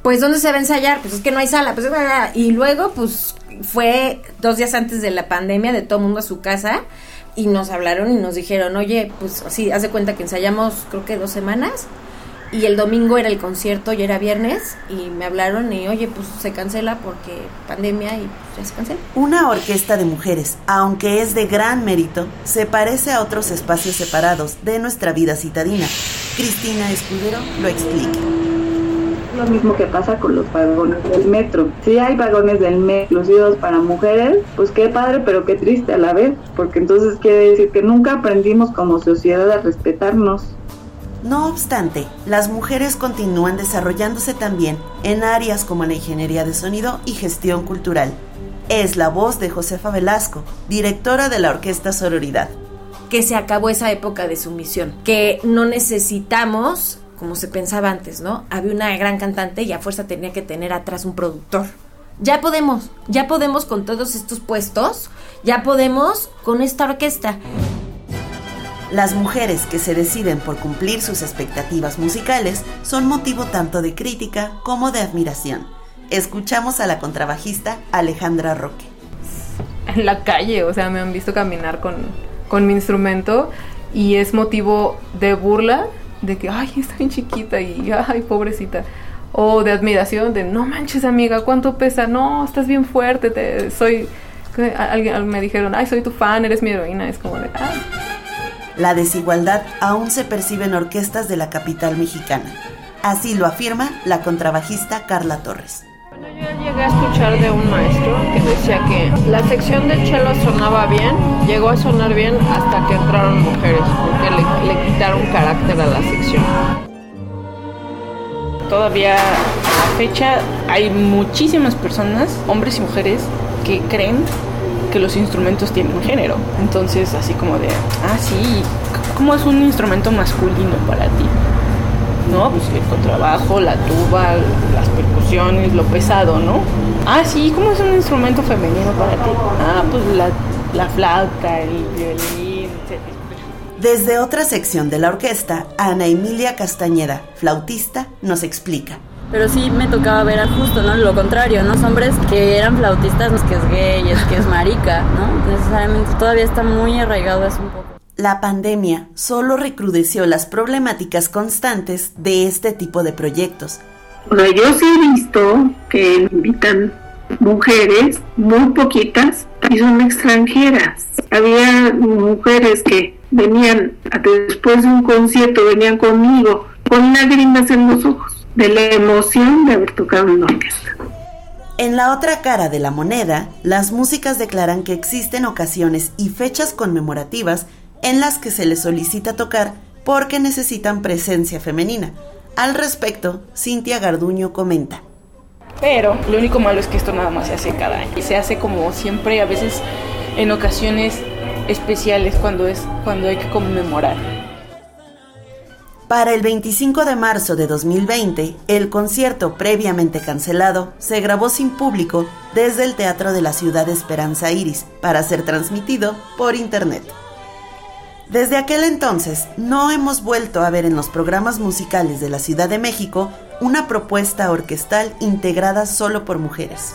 pues ¿dónde se va a ensayar? Pues es que no hay sala, pues y luego pues fue dos días antes de la pandemia de todo mundo a su casa y nos hablaron y nos dijeron, oye, pues así, haz de cuenta que ensayamos creo que dos semanas y el domingo era el concierto y era viernes y me hablaron y oye, pues se cancela porque pandemia y pues, ya se cancela. Una orquesta de mujeres, aunque es de gran mérito, se parece a otros espacios separados de nuestra vida citadina. Cristina Escudero lo explica lo mismo que pasa con los vagones del metro. Si hay vagones del metro exclusivos para mujeres, pues qué padre, pero qué triste a la vez, porque entonces quiere decir que nunca aprendimos como sociedad a respetarnos. No obstante, las mujeres continúan desarrollándose también en áreas como la ingeniería de sonido y gestión cultural. Es la voz de Josefa Velasco, directora de la Orquesta Sororidad. Que se acabó esa época de sumisión, que no necesitamos como se pensaba antes, ¿no? Había una gran cantante y a fuerza tenía que tener atrás un productor. Ya podemos, ya podemos con todos estos puestos, ya podemos con esta orquesta. Las mujeres que se deciden por cumplir sus expectativas musicales son motivo tanto de crítica como de admiración. Escuchamos a la contrabajista Alejandra Roque. En la calle, o sea, me han visto caminar con, con mi instrumento y es motivo de burla de que, ay, está bien chiquita y, ay, pobrecita. O de admiración, de, no manches, amiga, ¿cuánto pesa? No, estás bien fuerte, te, soy... Alguien me dijeron, ay, soy tu fan, eres mi heroína. Es como de, ah. La desigualdad aún se percibe en orquestas de la capital mexicana. Así lo afirma la contrabajista Carla Torres. Bueno, yo llegué a escuchar de un maestro que decía que la sección de cello sonaba bien, llegó a sonar bien hasta que entraron mujeres, porque le, quitaron carácter a la sección. Todavía a fecha hay muchísimas personas, hombres y mujeres, que creen que los instrumentos tienen género. Entonces, así como de, ah, sí, ¿cómo es un instrumento masculino para ti? ¿no? Pues el contrabajo, la tuba, las percusiones, lo pesado, ¿no? Ah, sí, ¿cómo es un instrumento femenino para ti? Ah, pues la, la flauta, el violín, etc. Desde otra sección de la orquesta, Ana Emilia Castañeda, flautista, nos explica. Pero sí me tocaba ver justo, ¿no? Lo contrario, ¿no? Hombres que eran flautistas, que es gay, es que es marica, ¿no? Necesariamente todavía está muy arraigado eso un poco. La pandemia solo recrudeció las problemáticas constantes de este tipo de proyectos. Bueno, yo sí he visto que invitan mujeres, muy poquitas, y son extranjeras. Había mujeres que venían después de un concierto, venían conmigo con lágrimas en los ojos de la emoción de haber tocado en orquesta. En la otra cara de la moneda, las músicas declaran que existen ocasiones y fechas conmemorativas en las que se les solicita tocar porque necesitan presencia femenina. Al respecto, Cintia Garduño comenta. Pero lo único malo es que esto nada más se hace cada año. Y se hace como siempre, a veces en ocasiones especiales cuando es cuando hay que conmemorar. Para el 25 de marzo de 2020, el concierto previamente cancelado se grabó sin público desde el Teatro de la Ciudad de Esperanza Iris para ser transmitido por Internet. Desde aquel entonces, no hemos vuelto a ver en los programas musicales de la Ciudad de México una propuesta orquestal integrada solo por mujeres.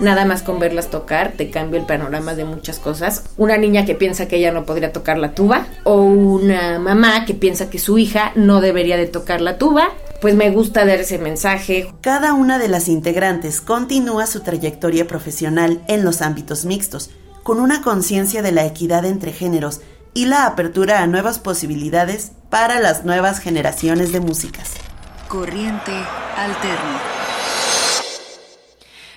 Nada más con verlas tocar te cambia el panorama de muchas cosas. Una niña que piensa que ella no podría tocar la tuba o una mamá que piensa que su hija no debería de tocar la tuba. Pues me gusta dar ese mensaje. Cada una de las integrantes continúa su trayectoria profesional en los ámbitos mixtos, con una conciencia de la equidad entre géneros y la apertura a nuevas posibilidades para las nuevas generaciones de músicas. Corriente alterna.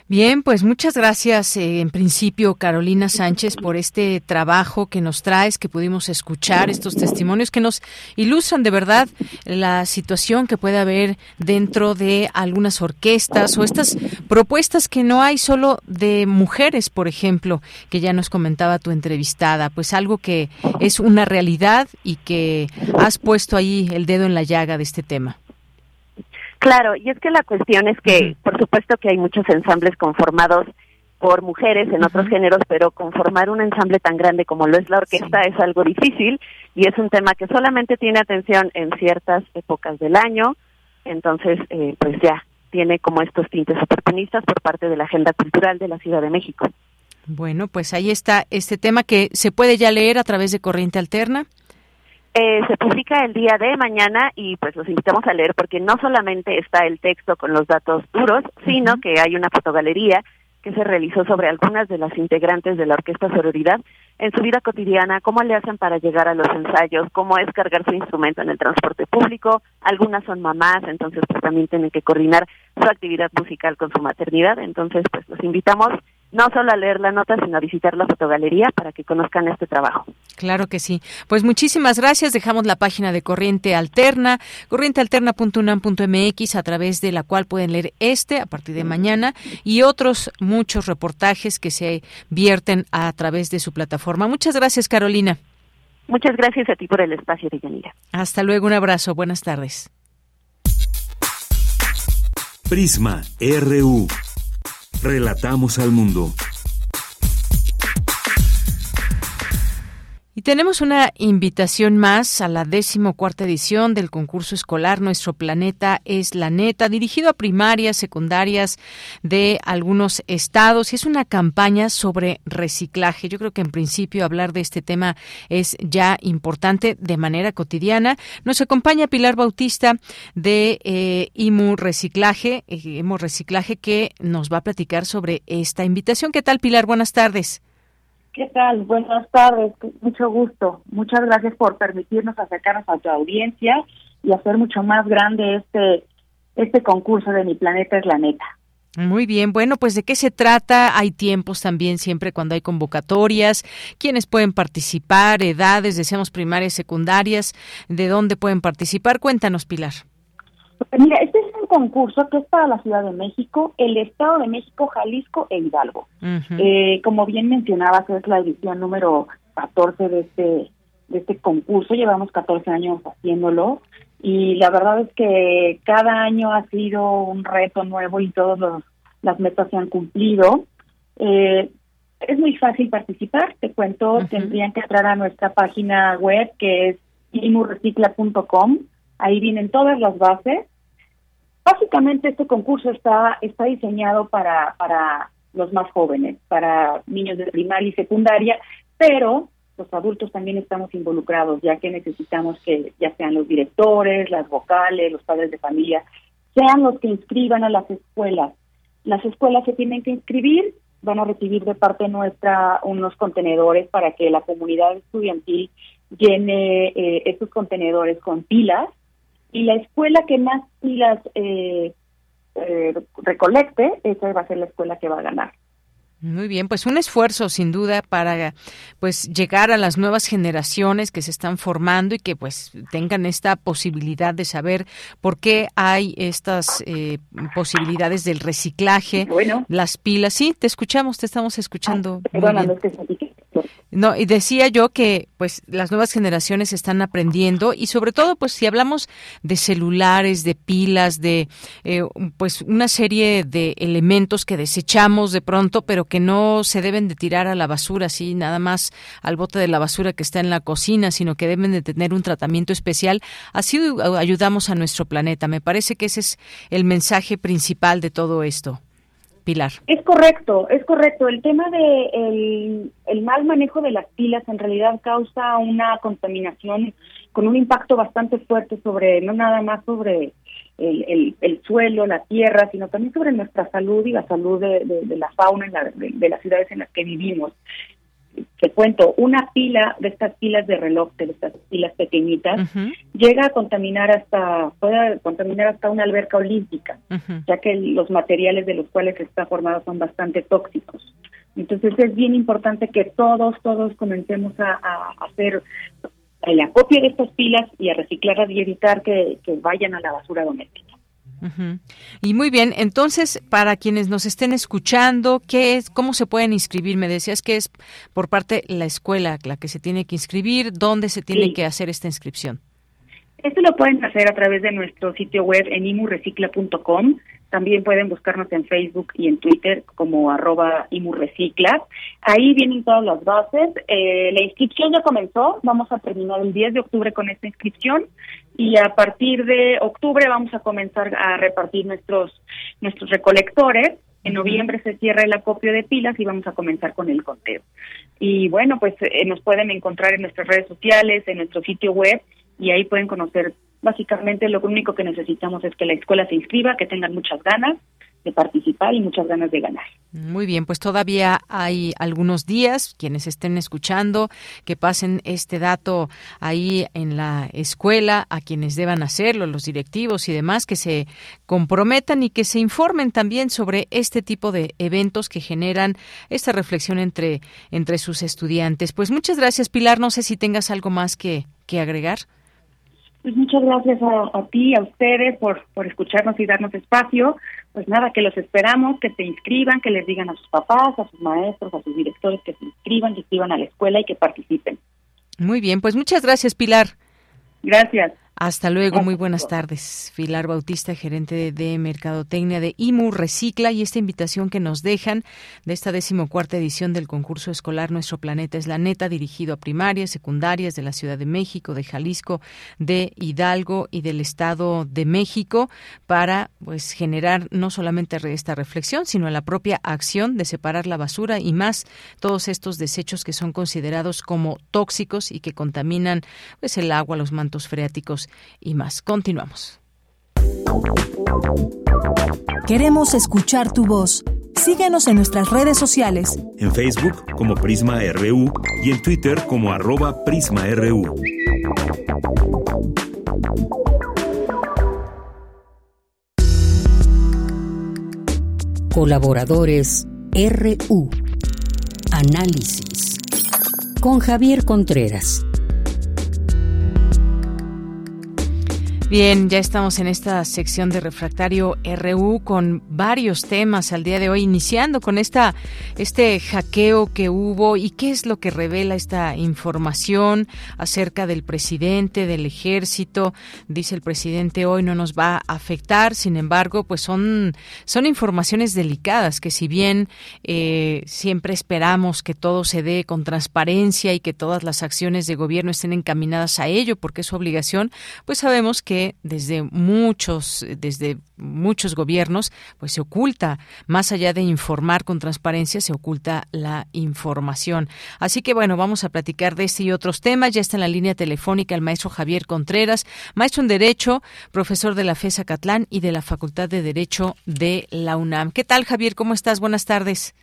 Bien, pues muchas gracias eh, en principio Carolina Sánchez por este trabajo que nos traes, que pudimos escuchar, estos testimonios que nos ilustran de verdad la situación que puede haber dentro de algunas orquestas o estas propuestas que no hay solo de mujeres, por ejemplo, que ya nos comentaba tu entrevistada, pues algo que es una realidad y que has puesto ahí el dedo en la llaga de este tema. Claro, y es que la cuestión es que, por supuesto que hay muchos ensambles conformados por mujeres en otros géneros, pero conformar un ensamble tan grande como lo es la orquesta es algo difícil y es un tema que solamente tiene atención en ciertas épocas del año, entonces eh, pues ya tiene como estos tintes oportunistas por parte de la agenda cultural de la Ciudad de México. Bueno, pues ahí está este tema que se puede ya leer a través de Corriente Alterna. Eh, se publica el día de mañana y pues los invitamos a leer porque no solamente está el texto con los datos duros, sino que hay una fotogalería que se realizó sobre algunas de las integrantes de la Orquesta Sororidad en su vida cotidiana, cómo le hacen para llegar a los ensayos, cómo es cargar su instrumento en el transporte público, algunas son mamás, entonces pues también tienen que coordinar su actividad musical con su maternidad, entonces pues los invitamos no solo a leer la nota, sino a visitar la fotogalería para que conozcan este trabajo. Claro que sí. Pues muchísimas gracias. Dejamos la página de Corriente Alterna, corrientealterna.unam.mx, a través de la cual pueden leer este a partir de mañana y otros muchos reportajes que se vierten a través de su plataforma. Muchas gracias, Carolina. Muchas gracias a ti por el espacio, Yanira. Hasta luego, un abrazo. Buenas tardes. Prisma RU. Relatamos al mundo. Y tenemos una invitación más a la decimocuarta edición del concurso escolar Nuestro Planeta es la Neta, dirigido a primarias, secundarias de algunos estados. Y es una campaña sobre reciclaje. Yo creo que en principio hablar de este tema es ya importante de manera cotidiana. Nos acompaña Pilar Bautista de eh, IMU Reciclaje, eh, IMU Reciclaje, que nos va a platicar sobre esta invitación. ¿Qué tal, Pilar? Buenas tardes. ¿Qué tal? Buenas tardes, mucho gusto. Muchas gracias por permitirnos acercarnos a tu audiencia y hacer mucho más grande este, este concurso de Mi Planeta es la Neta. Muy bien, bueno, pues de qué se trata. Hay tiempos también siempre cuando hay convocatorias. ¿Quiénes pueden participar? Edades, deseamos primarias, secundarias. ¿De dónde pueden participar? Cuéntanos, Pilar. Mira, este concurso que es para la Ciudad de México, el Estado de México, Jalisco e Hidalgo. eh, como bien mencionabas, es la edición número 14 de este, de este concurso. Llevamos 14 años haciéndolo y la verdad es que cada año ha sido un reto nuevo y todas las metas se han cumplido. Eh, es muy fácil participar, te cuento, tendrían que entrar a nuestra página web que es imurrecicla.com, ahí vienen todas las bases Básicamente este concurso está, está diseñado para, para los más jóvenes, para niños de primaria y secundaria, pero los adultos también estamos involucrados, ya que necesitamos que ya sean los directores, las vocales, los padres de familia, sean los que inscriban a las escuelas. Las escuelas se tienen que inscribir, van a recibir de parte nuestra unos contenedores para que la comunidad estudiantil llene eh, estos contenedores con pilas y la escuela que más pilas eh, eh, recolecte, esa va a ser la escuela que va a ganar. Muy bien, pues un esfuerzo sin duda para pues llegar a las nuevas generaciones que se están formando y que pues tengan esta posibilidad de saber por qué hay estas eh, posibilidades del reciclaje, bueno. las pilas. Sí, te escuchamos, te estamos escuchando. Ah, no, y decía yo que pues las nuevas generaciones están aprendiendo y sobre todo pues si hablamos de celulares, de pilas, de eh, pues una serie de elementos que desechamos de pronto, pero que no se deben de tirar a la basura así nada más al bote de la basura que está en la cocina, sino que deben de tener un tratamiento especial, así ayudamos a nuestro planeta. Me parece que ese es el mensaje principal de todo esto. Pilar. Es correcto, es correcto. El tema de el, mal manejo de las pilas en realidad causa una contaminación con un impacto bastante fuerte sobre, no nada más sobre el, el, suelo, la tierra, sino también sobre nuestra salud y la salud de, de, la fauna de, las ciudades en las que vivimos. Te cuento, una pila de estas pilas de reloj, de estas pilas pequeñitas, llega a contaminar hasta, puede contaminar hasta una alberca olímpica, ya que los materiales de los cuales está formado son bastante tóxicos. Entonces es bien importante que todos, todos comencemos a, hacer el acopio de estas pilas y a reciclarlas y evitar que vayan a la basura doméstica. Y muy bien, entonces, para quienes nos estén escuchando, ¿qué es, ¿cómo se pueden inscribir? Me decías que es por parte de la escuela la que se tiene que inscribir, ¿dónde se tiene que hacer esta inscripción? Esto lo pueden hacer a través de nuestro sitio web en imurecicla.com. También pueden buscarnos en Facebook y en Twitter como arroba imurrecicla. Ahí vienen todas las bases. Eh, la inscripción ya comenzó. Vamos a terminar el 10 de octubre con esta inscripción y a partir de octubre vamos a comenzar a repartir nuestros nuestros recolectores. En noviembre se cierra el acopio de pilas y vamos a comenzar con el conteo. Y bueno, pues eh, nos pueden encontrar en nuestras redes sociales, en nuestro sitio web y ahí pueden conocer básicamente lo único que necesitamos es que la escuela se inscriba, que tengan muchas ganas de participar y muchas ganas de ganar. Muy bien, pues todavía hay algunos días, quienes estén escuchando, que pasen este dato ahí en la escuela, a quienes deban hacerlo, los directivos y demás, que se comprometan y que se informen también sobre este tipo de eventos que generan esta reflexión entre, entre sus estudiantes. Pues muchas gracias, Pilar. No sé si tengas algo más que, que agregar. Pues muchas gracias a, ti, a ustedes por, por escucharnos y darnos espacio. Pues nada, que los esperamos, que se inscriban, que les digan a sus papás, a sus maestros, a sus directores que se inscriban, que escriban a la escuela y que participen. Muy bien, pues muchas gracias, Pilar. Gracias. Hasta luego, muy buenas tardes. Pilar Bautista, gerente de Mercadotecnia de IMU Recicla y esta invitación que nos dejan de esta decimocuarta edición del concurso escolar Nuestro Planeta es la neta, dirigido a primarias, secundarias de la Ciudad de México, de Jalisco, de Hidalgo y del Estado de México para pues generar no solamente esta reflexión, sino la propia acción de separar la basura y más todos estos desechos que son considerados como tóxicos y que contaminan pues el agua, los mantos freáticos y más. Continuamos. Queremos escuchar tu voz. Síguenos en nuestras redes sociales. En Facebook como Prisma RU y en Twitter como arroba PrismaRU. Colaboradores RU. Análisis. Con Javier Contreras. Bien, ya estamos en esta sección de Refractario RU con varios temas al día de hoy, iniciando con esta este hackeo que hubo y qué es lo que revela esta información acerca del presidente, del ejército. Dice el presidente hoy no nos va a afectar, sin embargo, pues son son informaciones delicadas que si bien eh, siempre esperamos que todo se dé con transparencia y que todas las acciones de gobierno estén encaminadas a ello, porque es su obligación, pues sabemos que desde muchos, desde muchos gobiernos, pues se oculta, más allá de informar con transparencia, se oculta la información. Así que bueno, vamos a platicar de este y otros temas. Ya está en la línea telefónica el maestro Javier Contreras, maestro en Derecho, profesor de la FESA Catlán y de la Facultad de Derecho de la UNAM. ¿Qué tal, Javier? ¿Cómo estás? Buenas tardes.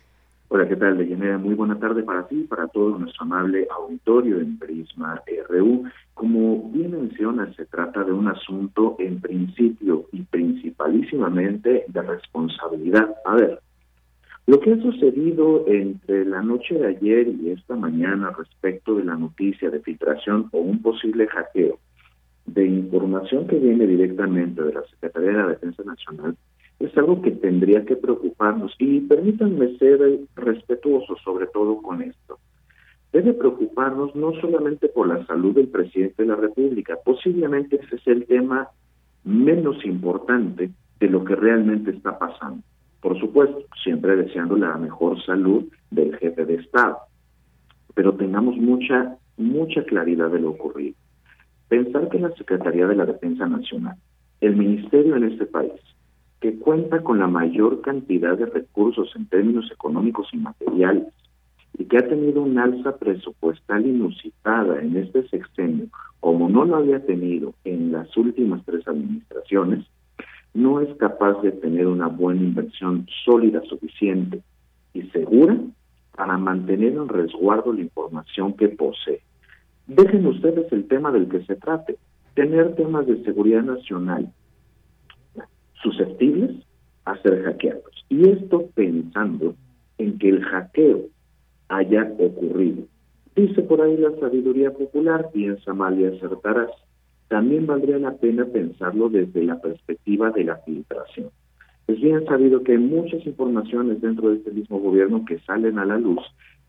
Hola, ¿qué tal, Deyanira? Muy buena tarde para ti y para todo nuestro amable auditorio en Prisma RU. Como bien menciona, se trata de un asunto en principio y principalísimamente de responsabilidad. A ver, Lo que ha sucedido entre la noche de ayer y esta mañana respecto de la noticia de filtración o un posible hackeo de información que viene directamente de la Secretaría de la Defensa Nacional es algo que tendría que preocuparnos y permítanme ser respetuoso sobre todo con esto. Debe preocuparnos no solamente por la salud del presidente de la República, posiblemente ese es el tema menos importante de lo que realmente está pasando. Por supuesto, siempre deseando la mejor salud del jefe de Estado, pero tengamos mucha, mucha claridad de lo ocurrido. Pensar que la Secretaría de la Defensa Nacional, el ministerio en este país, que cuenta con la mayor cantidad de recursos en términos económicos y materiales, y que ha tenido una alza presupuestal inusitada en este sexenio, como no lo había tenido en las últimas tres administraciones, no es capaz de tener una buena inversión sólida, suficiente y segura para mantener en resguardo la información que posee. Dejen ustedes el tema del que se trate, tener temas de seguridad nacional susceptibles a ser hackeados. Y esto pensando en que el hackeo haya ocurrido. Dice por ahí la sabiduría popular, piensa mal y acertarás. También valdría la pena pensarlo desde la perspectiva de la filtración. Es bien sabido que hay muchas informaciones dentro de este mismo gobierno que salen a la luz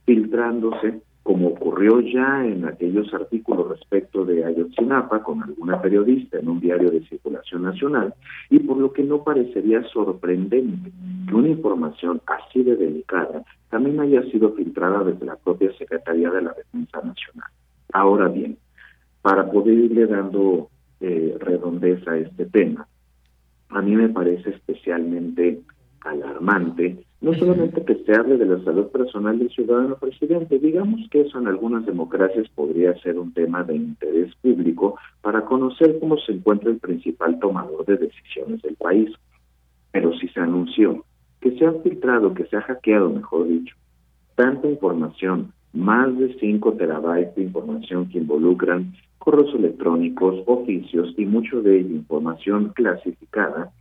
filtrándose como ocurrió ya en aquellos artículos respecto de Ayotzinapa con alguna periodista en un diario de circulación nacional, y por lo que no parecería sorprendente que una información así de delicada también haya sido filtrada desde la propia Secretaría de la Defensa Nacional. Ahora bien, para poder irle dando eh, redondeza a este tema, a mí me parece especialmente alarmante no solamente que se hable de la salud personal del ciudadano presidente, digamos que eso en algunas democracias podría ser un tema de interés público para conocer cómo se encuentra el principal tomador de decisiones del país. Pero si se anunció que se ha filtrado, que se ha hackeado, mejor dicho, tanta información, más de 5 terabytes de información que involucran correos electrónicos, oficios y mucho de ello información clasificada,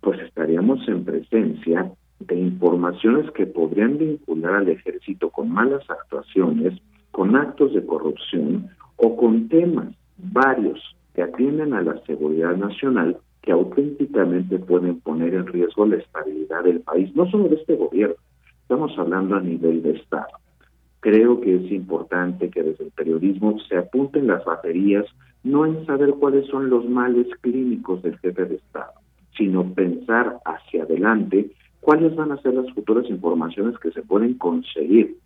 pues estaríamos en presencia de informaciones que podrían vincular al ejército con malas actuaciones, con actos de corrupción o con temas varios que atienden a la seguridad nacional que auténticamente pueden poner en riesgo la estabilidad del país, no solo de este gobierno, estamos hablando a nivel de Estado. Creo que es importante que desde el periodismo se apunten las baterías no en saber cuáles son los males clínicos del jefe de Estado, sino pensar hacia adelante cuáles van a ser las futuras informaciones que se pueden conseguir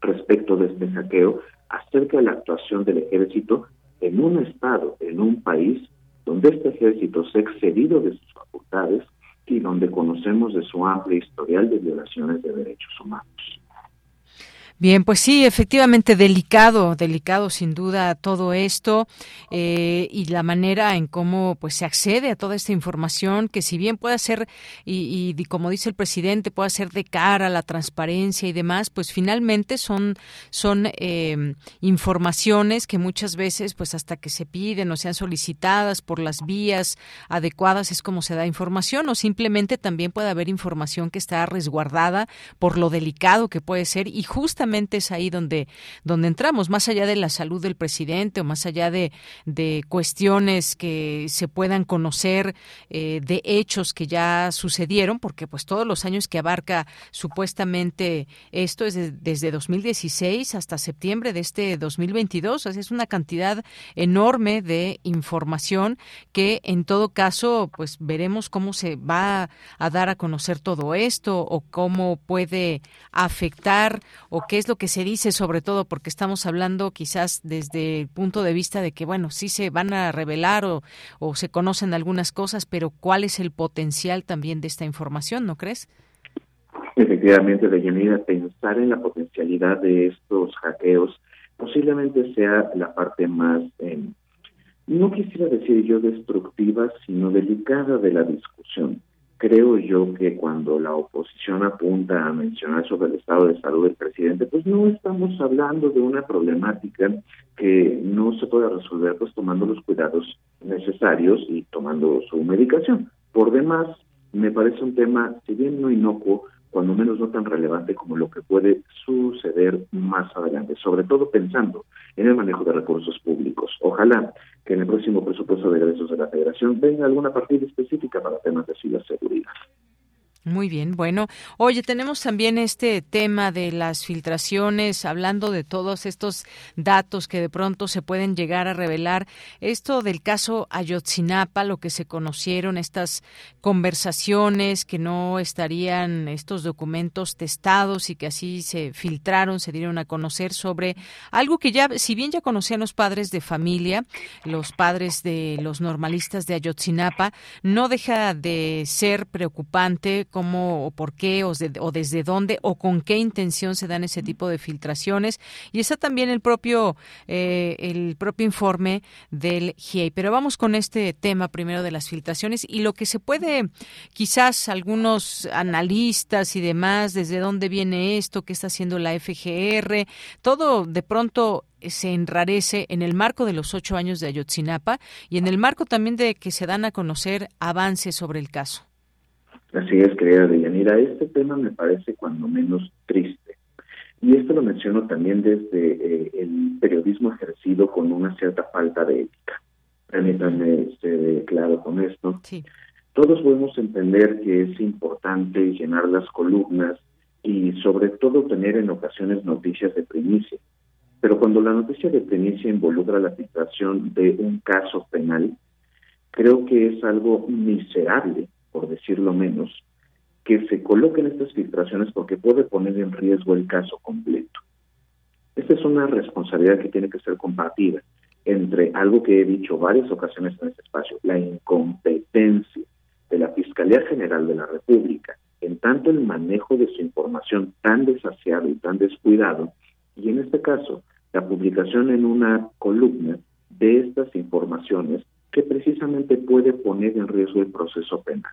respecto de este saqueo acerca de la actuación del ejército en un estado, en un país donde este ejército se ha excedido de sus facultades y donde conocemos de su amplia historial de violaciones de derechos humanos. Bien, pues sí, efectivamente delicado, delicado sin duda todo esto eh, y la manera en cómo pues se accede a toda esta información que si bien puede ser y, como dice el presidente puede ser de cara a la transparencia y demás, pues finalmente son son eh, informaciones que muchas veces pues hasta que se piden o sean solicitadas por las vías adecuadas es como se da información o simplemente también puede haber información que está resguardada por lo delicado que puede ser y justamente es ahí donde, donde entramos, más allá de la salud del presidente o más allá de, de cuestiones que se puedan conocer eh, de hechos que ya sucedieron, porque pues todos los años que abarca supuestamente esto es desde 2016 hasta septiembre de este 2022, es una cantidad enorme de información que en todo caso pues veremos cómo se va a dar a conocer todo esto o cómo puede afectar o qué qué es lo que se dice sobre todo, porque estamos hablando quizás desde el punto de vista de que, bueno, sí se van a revelar o, o se conocen algunas cosas, pero ¿cuál es el potencial también de esta información, no crees? Efectivamente, Deyanira, pensar en la potencialidad de estos hackeos posiblemente sea la parte más, eh, no quisiera decir yo destructiva, sino delicada de la discusión creo yo que cuando la oposición apunta a mencionar sobre el estado de salud del presidente, pues no estamos hablando de una problemática que no se puede resolver pues tomando los cuidados necesarios y tomando su medicación. Por demás, me parece un tema, si bien no inocuo, cuando menos no tan relevante como lo que puede suceder más adelante, sobre todo pensando en el manejo de recursos públicos. Ojalá que en el próximo presupuesto de egresos de la Federación venga alguna partida específica para temas de ciberseguridad. Muy bien, bueno, oye, tenemos también este tema de las filtraciones, hablando de todos estos datos que de pronto se pueden llegar a revelar. Esto del caso Ayotzinapa, lo que se conocieron, estas conversaciones que no estarían estos documentos testados y que así se filtraron, se dieron a conocer sobre algo que ya, si bien ya conocían los padres de familia, los padres de los normalistas de Ayotzinapa, no deja de ser preocupante cómo o por qué o, desde dónde o con qué intención se dan ese tipo de filtraciones y está también el propio eh, el propio informe del GIEI. Pero vamos con este tema primero de las filtraciones y lo que se puede quizás algunos analistas y demás desde dónde viene esto, qué está haciendo la FGR, todo de pronto se enrarece en el marco de los ocho años de Ayotzinapa y en el marco también de que se dan a conocer avances sobre el caso. Así es, querida Deyanira. Este tema me parece cuando menos triste. Y esto lo menciono también desde eh, el periodismo ejercido con una cierta falta de ética. Permítanme ser claro con esto. Todos podemos entender que es importante llenar las columnas y sobre todo tener en ocasiones noticias de primicia. Pero cuando la noticia de primicia involucra la filtración de un caso penal, creo que es algo miserable por decirlo menos, que se coloquen estas filtraciones porque puede poner en riesgo el caso completo. Esta es una responsabilidad que tiene que ser compartida entre algo que he dicho varias ocasiones en este espacio, la incompetencia de la Fiscalía General de la República en tanto el manejo de su información tan desaseado y tan descuidado, y en este caso la publicación en una columna de estas informaciones que precisamente puede poner en riesgo el proceso penal.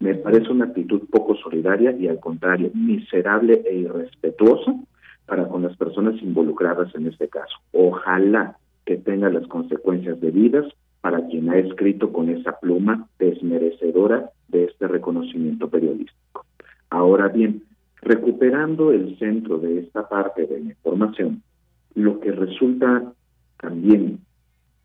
Me parece una actitud poco solidaria y al contrario, miserable e irrespetuosa para con las personas involucradas en este caso. Ojalá que tenga las consecuencias debidas para quien ha escrito con esa pluma desmerecedora de este reconocimiento periodístico. Ahora bien, recuperando el centro de esta parte de la información, lo que resulta también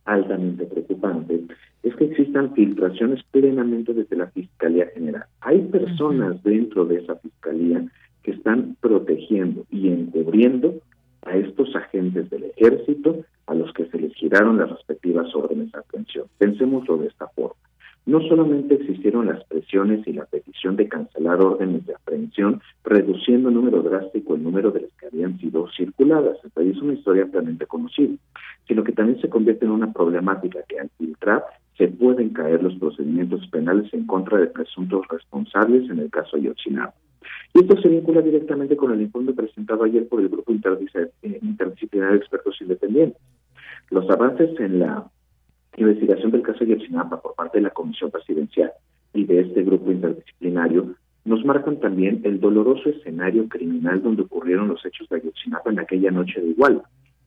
altamente preocupante es que existan filtraciones plenamente desde la Fiscalía General. Hay personas dentro de esa Fiscalía que están protegiendo y encubriendo a estos agentes del ejército a los que se les giraron las respectivas órdenes de aprehensión. Pensémoslo de esta forma. No solamente existieron las presiones y la petición de cancelar órdenes de aprehensión, reduciendo el número drástico el número de las que habían sido circuladas. Es una historia ampliamente conocida, sino que también se convierte en una problemática que al filtrar se pueden caer los procedimientos penales en contra de presuntos responsables en el caso de Yotzinapa. Y esto se vincula directamente con el informe presentado ayer por el Grupo eh, Interdisciplinario de Expertos Independientes. Los avances en la investigación del caso de Ayotzinapa por parte de la Comisión Presidencial y de este grupo interdisciplinario nos marcan también el doloroso escenario criminal donde ocurrieron los hechos de Ayotzinapa en aquella noche de Iguala.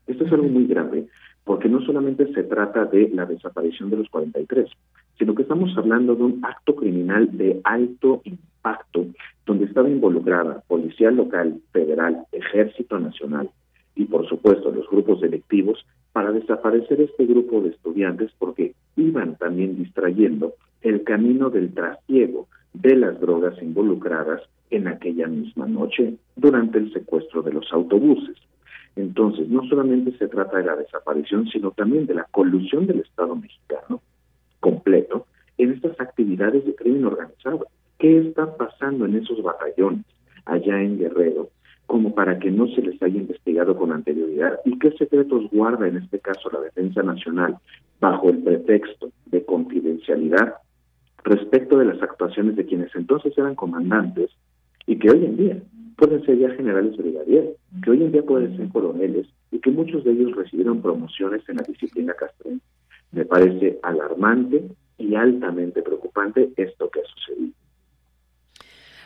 Esto es algo muy grave porque no solamente se trata de la desaparición de los 43, sino que estamos hablando de un acto criminal de alto impacto donde estaba involucrada policía local, federal, ejército nacional y por supuesto los grupos delictivos para desaparecer este grupo de estudiantes porque iban también distrayendo el camino del trasiego de las drogas involucradas en aquella misma noche durante el secuestro de los autobuses. Entonces, no solamente se trata de la desaparición, sino también de la colusión del Estado mexicano completo en estas actividades de crimen organizado. ¿Qué está pasando en esos batallones allá en Guerrero? Como para que no se les haya investigado con anterioridad y qué secretos guarda en este caso la Defensa Nacional bajo el pretexto de confidencialidad respecto de las actuaciones de quienes entonces eran comandantes y que hoy en día pueden ser ya generales brigadieros, que hoy en día pueden ser coroneles y que muchos de ellos recibieron promociones en la disciplina castrense. Me parece alarmante y altamente preocupante esto que ha sucedido.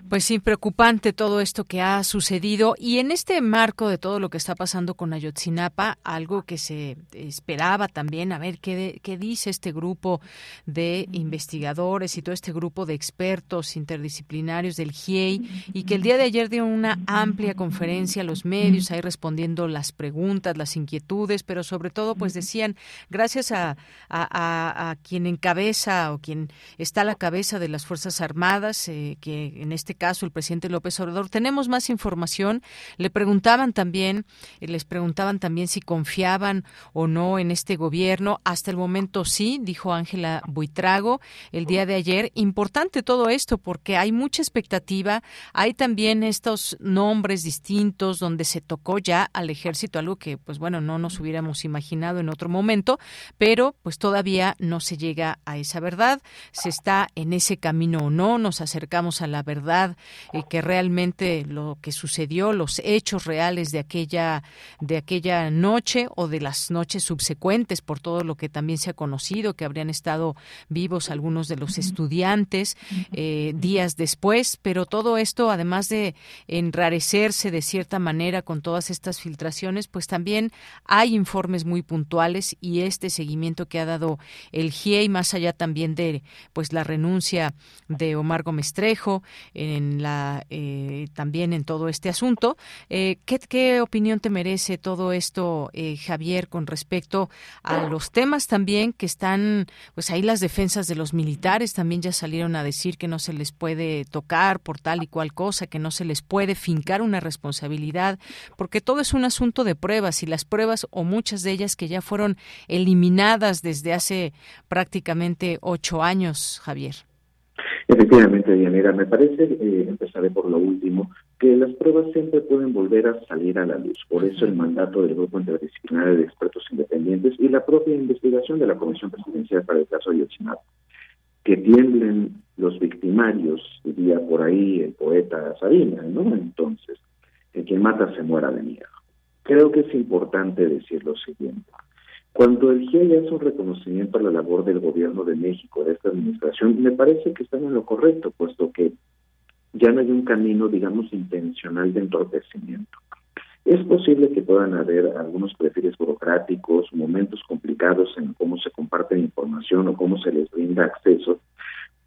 Pues sí, preocupante todo esto que ha sucedido. Y en este marco de todo lo que está pasando con Ayotzinapa, algo que se esperaba también, a ver qué, qué dice este grupo de investigadores y todo este grupo de expertos interdisciplinarios del GIEI y que el día de ayer dio una amplia conferencia a los medios, ahí respondiendo las preguntas, las inquietudes, pero sobre todo pues decían, gracias a, a, a, quien encabeza o quien está a la cabeza de las Fuerzas Armadas, eh, que en este caso el presidente López Obrador. Tenemos más información. Le preguntaban también, eh, les preguntaban también si confiaban o no en este gobierno. Hasta el momento sí, dijo Ángela Buitrago el día de ayer. Importante todo esto porque hay mucha expectativa. Hay también estos nombres distintos donde se tocó ya al ejército, algo que pues bueno, no nos hubiéramos imaginado en otro momento, pero pues todavía no se llega a esa verdad. Se está en ese camino o no, nos acercamos a la verdad eh, que realmente lo que sucedió, los hechos reales de aquella de aquella noche o de las noches subsecuentes por todo lo que también se ha conocido que habrían estado vivos algunos de los estudiantes eh, días después, pero todo esto además de enrarecerse de cierta manera con todas estas filtraciones, pues también hay informes muy puntuales y este seguimiento que ha dado el GIEI más allá también de pues la renuncia de Omar Gómez Trejo en la eh, también en todo este asunto. Eh, ¿qué, opinión te merece todo esto, eh, Javier, con respecto a los temas también que están, pues ahí las defensas de los militares también ya salieron a decir que no se les puede tocar por tal y cual cosa, que no se les puede fincar una responsabilidad, porque todo es un asunto de pruebas y las pruebas o muchas de ellas que ya fueron eliminadas desde hace prácticamente ocho años, Javier. Efectivamente, Dianera, me parece, eh, empezaré por lo último, que las pruebas siempre pueden volver a salir a la luz. Por eso el mandato del Grupo Interdisciplinario de Expertos Independientes y la propia investigación de la Comisión Presidencial para el caso de Ayotzinapa. Que tiemblen los victimarios, diría por ahí el poeta Sabina, ¿no? Entonces, que quien mata se muera de miedo. Creo que es importante decir lo siguiente. Cuando el GIEI hace un reconocimiento a la labor del gobierno de México, de esta administración, me parece que están en lo correcto, puesto que ya no hay un camino, digamos, intencional de entorpecimiento. Es posible que puedan haber algunos perfiles burocráticos, momentos complicados en cómo se comparte información o cómo se les brinda acceso,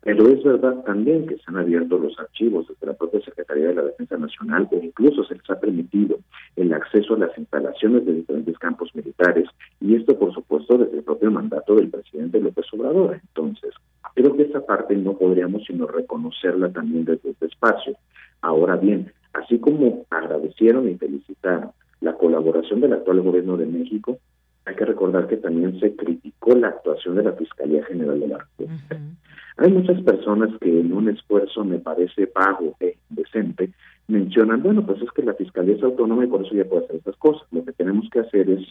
pero es verdad también que se han abierto los archivos desde la propia Secretaría de la Defensa Nacional o incluso se les ha permitido el acceso a las instalaciones de diferentes campos militares y esto por supuesto desde el propio mandato del presidente López Obrador. Entonces, creo que esa parte no podríamos sino reconocerla también desde este espacio. Ahora bien, así como agradecieron y felicitaron la colaboración del actual gobierno de México, hay que recordar que también se criticó la actuación de la Fiscalía General de la República. Hay muchas personas que en un esfuerzo me parece pago e decente mencionan, bueno, pues es que la Fiscalía es autónoma y por eso ya puede hacer estas cosas. Lo que tenemos que hacer es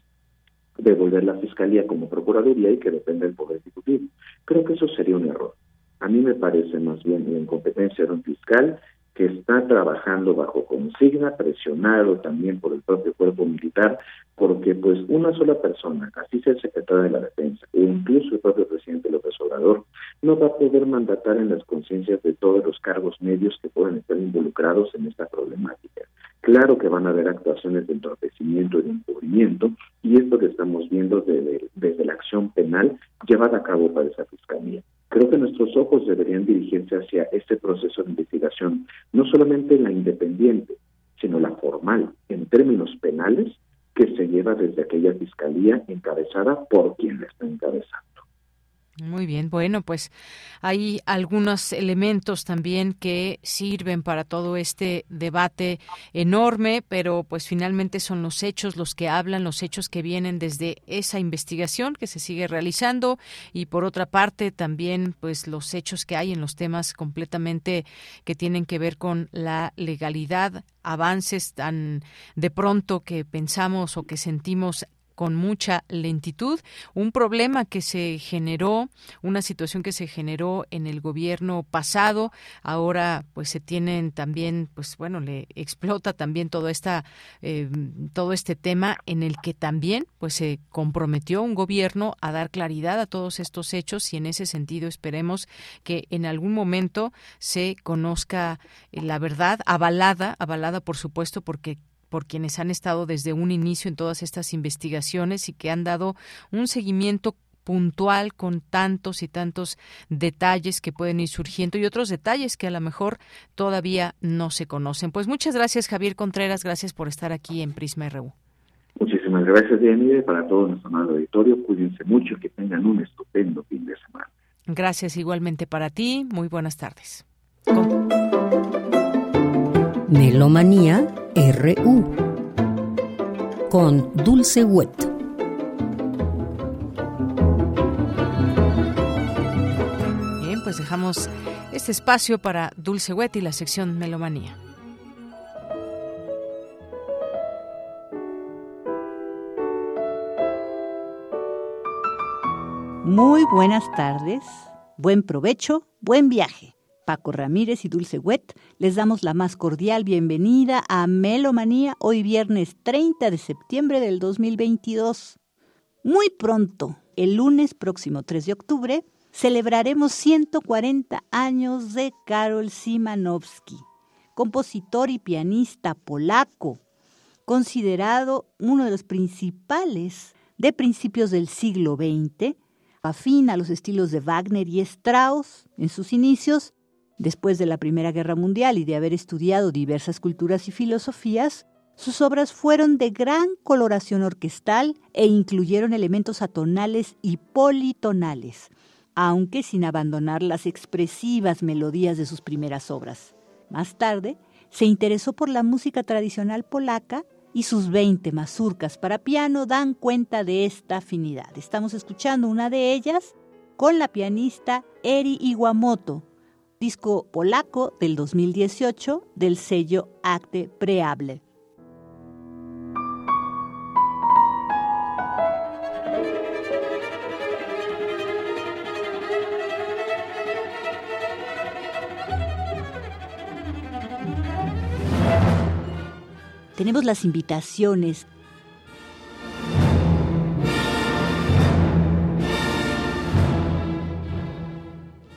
devolver la Fiscalía como Procuraduría y que depende del Poder Ejecutivo. Creo que eso sería un error. A mí me parece más bien la incompetencia de un fiscal que está trabajando bajo consigna, presionado también por el propio cuerpo militar, porque pues una sola persona, así sea el secretario de la Defensa, e incluso el propio presidente López Obrador, no va a poder mandatar en las conciencias de todos los cargos medios que pueden estar involucrados en esta problemática. Claro que van a haber actuaciones de entorpecimiento y de encubrimiento, y esto que estamos viendo desde, desde la acción penal llevada a cabo para esa fiscalía. Creo que nuestros ojos deberían dirigirse hacia este proceso de investigación, no solamente la independiente, sino la formal, en términos penales, que se lleva desde aquella fiscalía encabezada por quien la está encabezando. Muy bien, bueno, pues hay algunos elementos también que sirven para todo este debate enorme, pero pues finalmente son los hechos los que hablan, los hechos que vienen desde esa investigación que se sigue realizando y por otra parte también pues los hechos que hay en los temas completamente que tienen que ver con la legalidad, avances tan de pronto que pensamos o que sentimos con mucha lentitud. Un problema que se generó, una situación que se generó en el gobierno pasado, ahora pues se tienen también, pues bueno, le explota también todo esta, eh, todo este tema en el que también pues se comprometió un gobierno a dar claridad a todos estos hechos y en ese sentido esperemos que en algún momento se conozca la verdad avalada, avalada por supuesto porque por quienes han estado desde un inicio en todas estas investigaciones y que han dado un seguimiento puntual con tantos y tantos detalles que pueden ir surgiendo y otros detalles que a lo mejor todavía no se conocen. Pues muchas gracias Javier Contreras, gracias por estar aquí en Prisma RU. Muchísimas gracias, Dianide, para todo nuestro amado auditorio. Cuídense mucho, que tengan un estupendo fin de semana. Gracias igualmente para ti. Muy buenas tardes. Melomanía RU con Dulce Wet. Bien, pues dejamos este espacio para Dulce Wet y la sección Melomanía. Muy buenas tardes, buen provecho, buen viaje. Paco Ramírez y Dulce Wet, les damos la más cordial bienvenida a Melomanía hoy viernes 30 de septiembre del 2022. Muy pronto, el lunes próximo 3 de octubre, celebraremos 140 años de Karol Simanowski, compositor y pianista polaco, considerado uno de los principales de principios del siglo XX, afín a los estilos de Wagner y Strauss en sus inicios, Después de la Primera Guerra Mundial y de haber estudiado diversas culturas y filosofías, sus obras fueron de gran coloración orquestal e incluyeron elementos atonales y politonales, aunque sin abandonar las expresivas melodías de sus primeras obras. Más tarde, se interesó por la música tradicional polaca y sus 20 mazurcas para piano dan cuenta de esta afinidad. Estamos escuchando una de ellas con la pianista Eri Iwamoto, disco polaco del 2018 del sello Acte Preable. Tenemos las invitaciones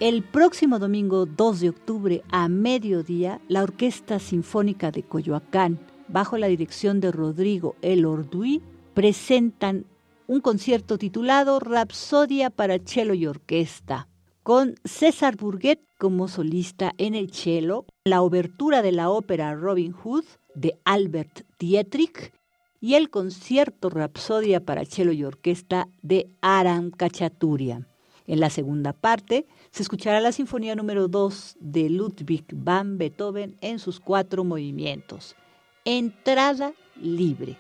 El próximo domingo 2 de octubre a mediodía, la Orquesta Sinfónica de Coyoacán, bajo la dirección de Rodrigo El Orduí, presentan un concierto titulado Rapsodia para cello y orquesta, con César Burguet como solista en el cello, la obertura de la ópera Robin Hood de Albert Dietrich y el concierto Rapsodia para cello y orquesta de Aram Cachaturia. En la segunda parte se escuchará la Sinfonía número 2 de Ludwig van Beethoven en sus cuatro movimientos. Entrada libre.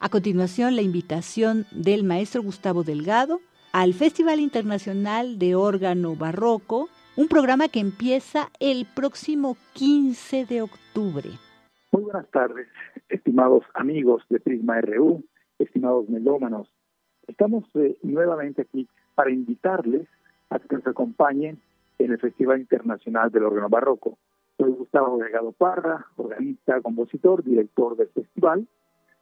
A continuación, la invitación del maestro Gustavo Delgado al Festival Internacional de Órgano Barroco un programa que empieza el próximo 15 de octubre. Muy buenas tardes, estimados amigos de Prisma RU, estimados melómanos. Estamos eh, nuevamente aquí para invitarles a que nos acompañen en el Festival Internacional del Órgano Barroco. Soy Gustavo Delgado Parra, organista, compositor, director del festival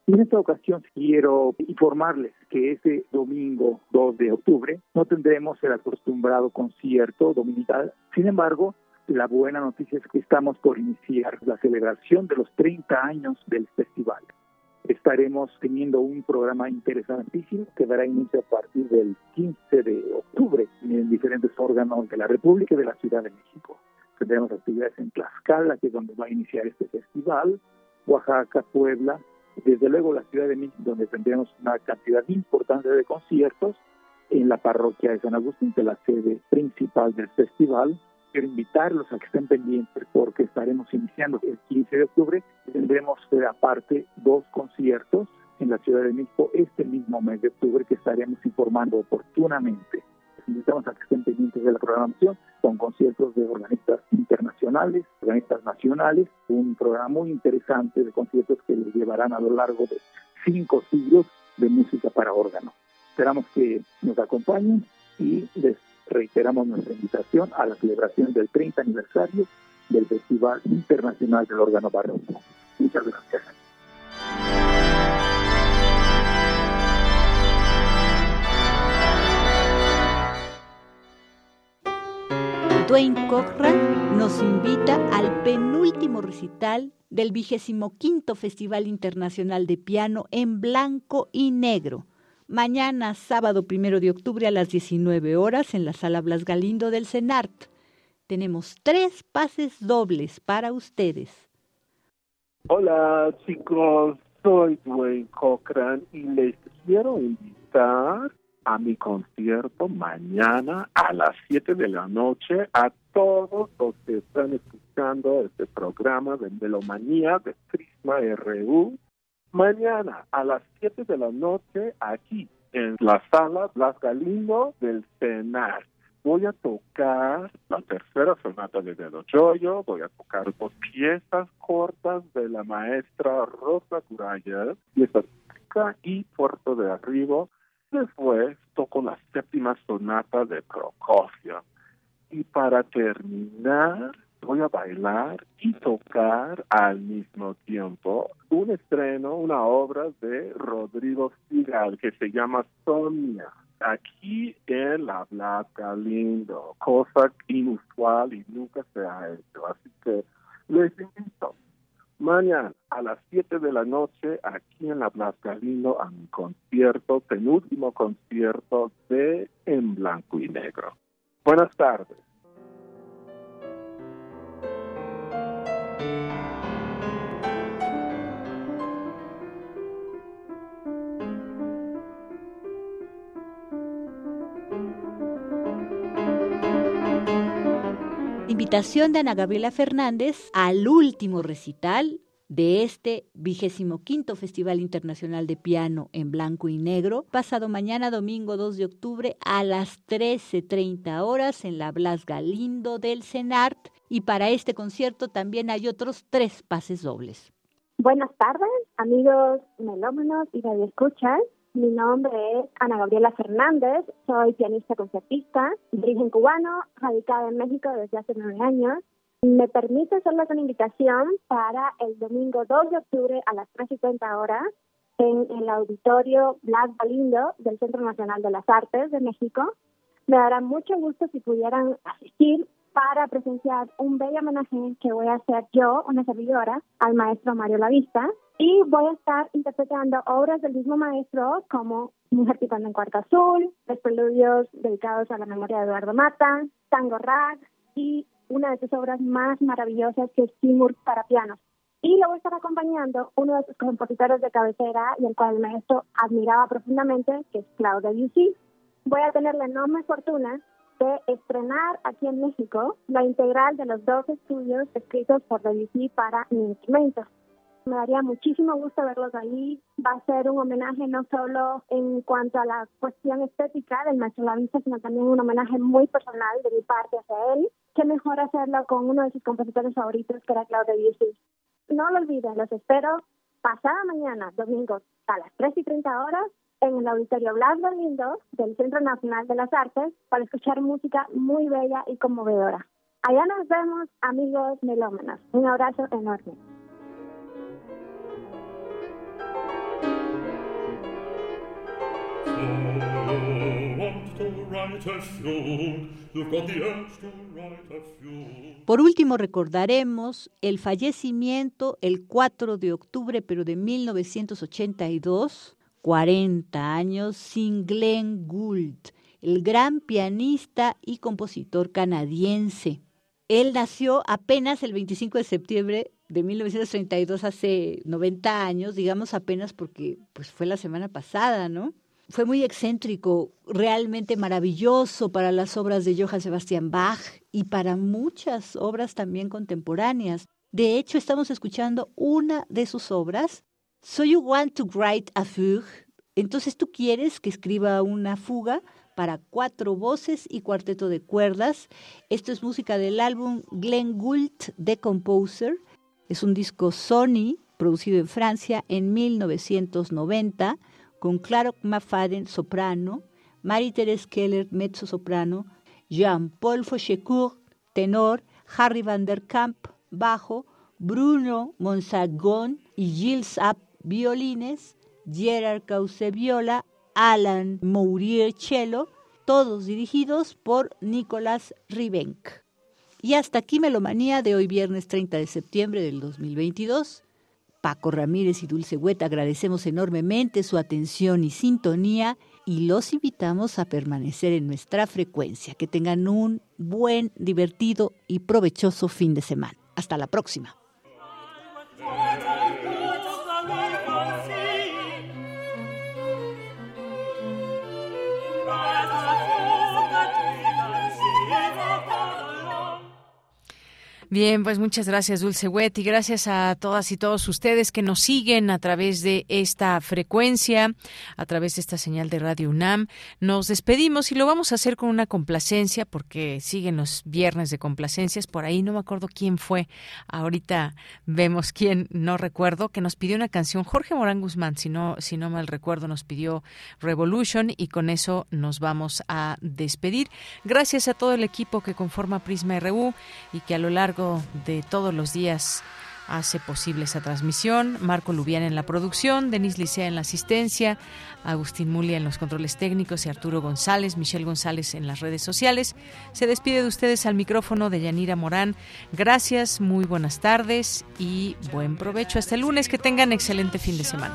en esta ocasión quiero informarles que ese domingo 2 de octubre no tendremos el acostumbrado concierto dominical. Sin embargo, la buena noticia es que estamos por iniciar la celebración de los 30 años del festival. Estaremos teniendo un programa interesantísimo que dará inicio a partir del 15 de octubre en diferentes órganos de la República y de la Ciudad de México. Tendremos actividades en Tlaxcala, que es donde va a iniciar este festival, Oaxaca, Puebla, desde luego la Ciudad de México, donde tendremos una cantidad importante de conciertos en la parroquia de San Agustín, que es la sede principal del festival. Quiero invitarlos a que estén pendientes porque estaremos iniciando el 15 de octubre. Tendremos aparte dos conciertos en la Ciudad de México este mismo mes de octubre que estaremos informando oportunamente. Invitamos a que estén pendientes de la programación con conciertos de organistas internacionales, organistas nacionales, un programa muy interesante de conciertos que les llevarán a lo largo de cinco siglos de música para órgano. Esperamos que nos acompañen y les reiteramos nuestra invitación a la celebración del 30 aniversario del Festival Internacional del Órgano Barroco. Muchas gracias. Dwayne Cochran nos invita al penúltimo recital del vigésimo quinto Festival Internacional de Piano en blanco y negro. Mañana, sábado primero de octubre a las 19 horas en la Sala Blas Galindo del CENART. Tenemos tres pases dobles para ustedes. Hola chicos, soy Dwayne Cochran y les quiero invitar a mi concierto mañana a las 7 de la noche a todos los que están escuchando este programa de Melomanía de Prisma RU. Mañana a las 7 de la noche aquí en la sala Blas Galindo del CENAR. Voy a tocar la tercera sonata de Dedo Joyo, voy a tocar dos piezas cortas de la maestra Rosa Curaya, piezas y Puerto de Arriba, Después toco la séptima sonata de Prokofiev. Y para terminar, voy a bailar y tocar al mismo tiempo un estreno, una obra de Rodrigo Sigal que se llama Sonia. Aquí en la Blanca Lindo, cosa inusual y nunca se ha hecho. Así que les invito mañana a las 7 de la noche aquí en la Plaza Galindo a mi concierto, penúltimo concierto de En Blanco y Negro. Buenas tardes. Invitación de Ana Gabriela Fernández al último recital de este vigésimo quinto Festival Internacional de Piano en Blanco y Negro, pasado mañana domingo 2 de octubre a las 13.30 horas en la Blas Galindo del CENART y para este concierto también hay otros tres pases dobles. Buenas tardes, amigos melómanos y radioescuchas. Mi nombre es Ana Gabriela Fernández, soy pianista concertista, de origen cubano, radicada en México desde hace nueve años. Me permite hacerles una invitación para el domingo 2 de octubre a las 3.50 horas en el auditorio Blas Galindo del Centro Nacional de las Artes de México. Me dará mucho gusto si pudieran asistir para presenciar un bello homenaje que voy a hacer yo, una servidora, al maestro Mario Lavista. Y voy a estar interpretando obras del mismo maestro como Mujer Picando en Cuarto Azul, los preludios dedicados a la memoria de Eduardo Mata, Tango Rag y una de sus obras más maravillosas que es Timur para piano. Y lo voy a estar acompañando uno de sus compositores de cabecera y el cual el maestro admiraba profundamente, que es Claude Debussy. Voy a tener la enorme fortuna de estrenar aquí en México la integral de los dos estudios escritos por Debussy para mi instrumento. Me daría muchísimo gusto verlos ahí. Va a ser un homenaje no solo en cuanto a la cuestión estética del maestro Lavista, sino también un homenaje muy personal de mi parte hacia él. Qué mejor hacerlo con uno de sus compositores favoritos, que era Claude Debussy. No lo olviden, los espero pasada mañana, domingo, a las 3 y 30 horas, en el Auditorio Blas Galindo del Centro Nacional de las Artes para escuchar música muy bella y conmovedora. Allá nos vemos, amigos melómanos. Un abrazo enorme. Por último, recordaremos el fallecimiento el 4 de octubre, pero de 1982, 40 años, sin Glenn Gould, el gran pianista y compositor canadiense. Él nació apenas el 25 de septiembre de 1932, hace 90 años, digamos apenas porque pues fue la semana pasada, ¿no? fue muy excéntrico, realmente maravilloso para las obras de Johann Sebastian Bach y para muchas obras también contemporáneas. De hecho, estamos escuchando una de sus obras, So You Want to Write a Fugue. Entonces tú quieres que escriba una fuga para cuatro voces y cuarteto de cuerdas. Esto es música del álbum Glenn Gould, The Composer. Es un disco Sony producido en Francia en 1990 con Claro McFadden, soprano, Marie-Thérèse Keller, mezzo soprano, Jean-Paul Fauchecourt, tenor, Harry Van der Kamp, bajo, Bruno Monsagon y Gilles App, violines, Gerard Cauce, viola, Alan Mourier, cello, todos dirigidos por Nicolas Ribenk. Y hasta aquí Melomanía de hoy viernes 30 de septiembre del 2022. Paco Ramírez y Dulce Hueta agradecemos enormemente su atención y sintonía y los invitamos a permanecer en nuestra frecuencia. Que tengan un buen, divertido y provechoso fin de semana. Hasta la próxima. Bien, pues muchas gracias, Dulce Wet, y gracias a todas y todos ustedes que nos siguen a través de esta frecuencia, a través de esta señal de Radio UNAM. Nos despedimos y lo vamos a hacer con una complacencia, porque siguen los viernes de complacencias. Por ahí no me acuerdo quién fue. Ahorita vemos quién, no recuerdo, que nos pidió una canción. Jorge Morán Guzmán, si no, si no mal recuerdo, nos pidió Revolution y con eso nos vamos a despedir. Gracias a todo el equipo que conforma Prisma RU y que a lo largo de todos los días hace posible esa transmisión. Marco Lubián en la producción, Denis Licea en la asistencia, Agustín Mulia en los controles técnicos y Arturo González, Michelle González en las redes sociales. Se despide de ustedes al micrófono de Yanira Morán. Gracias, muy buenas tardes y buen provecho. Hasta el lunes, que tengan excelente fin de semana.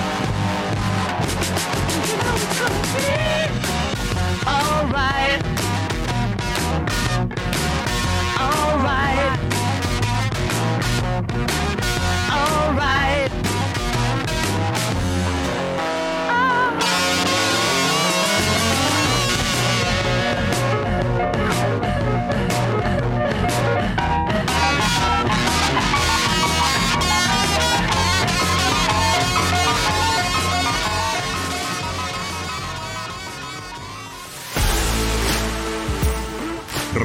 Alright. Alright.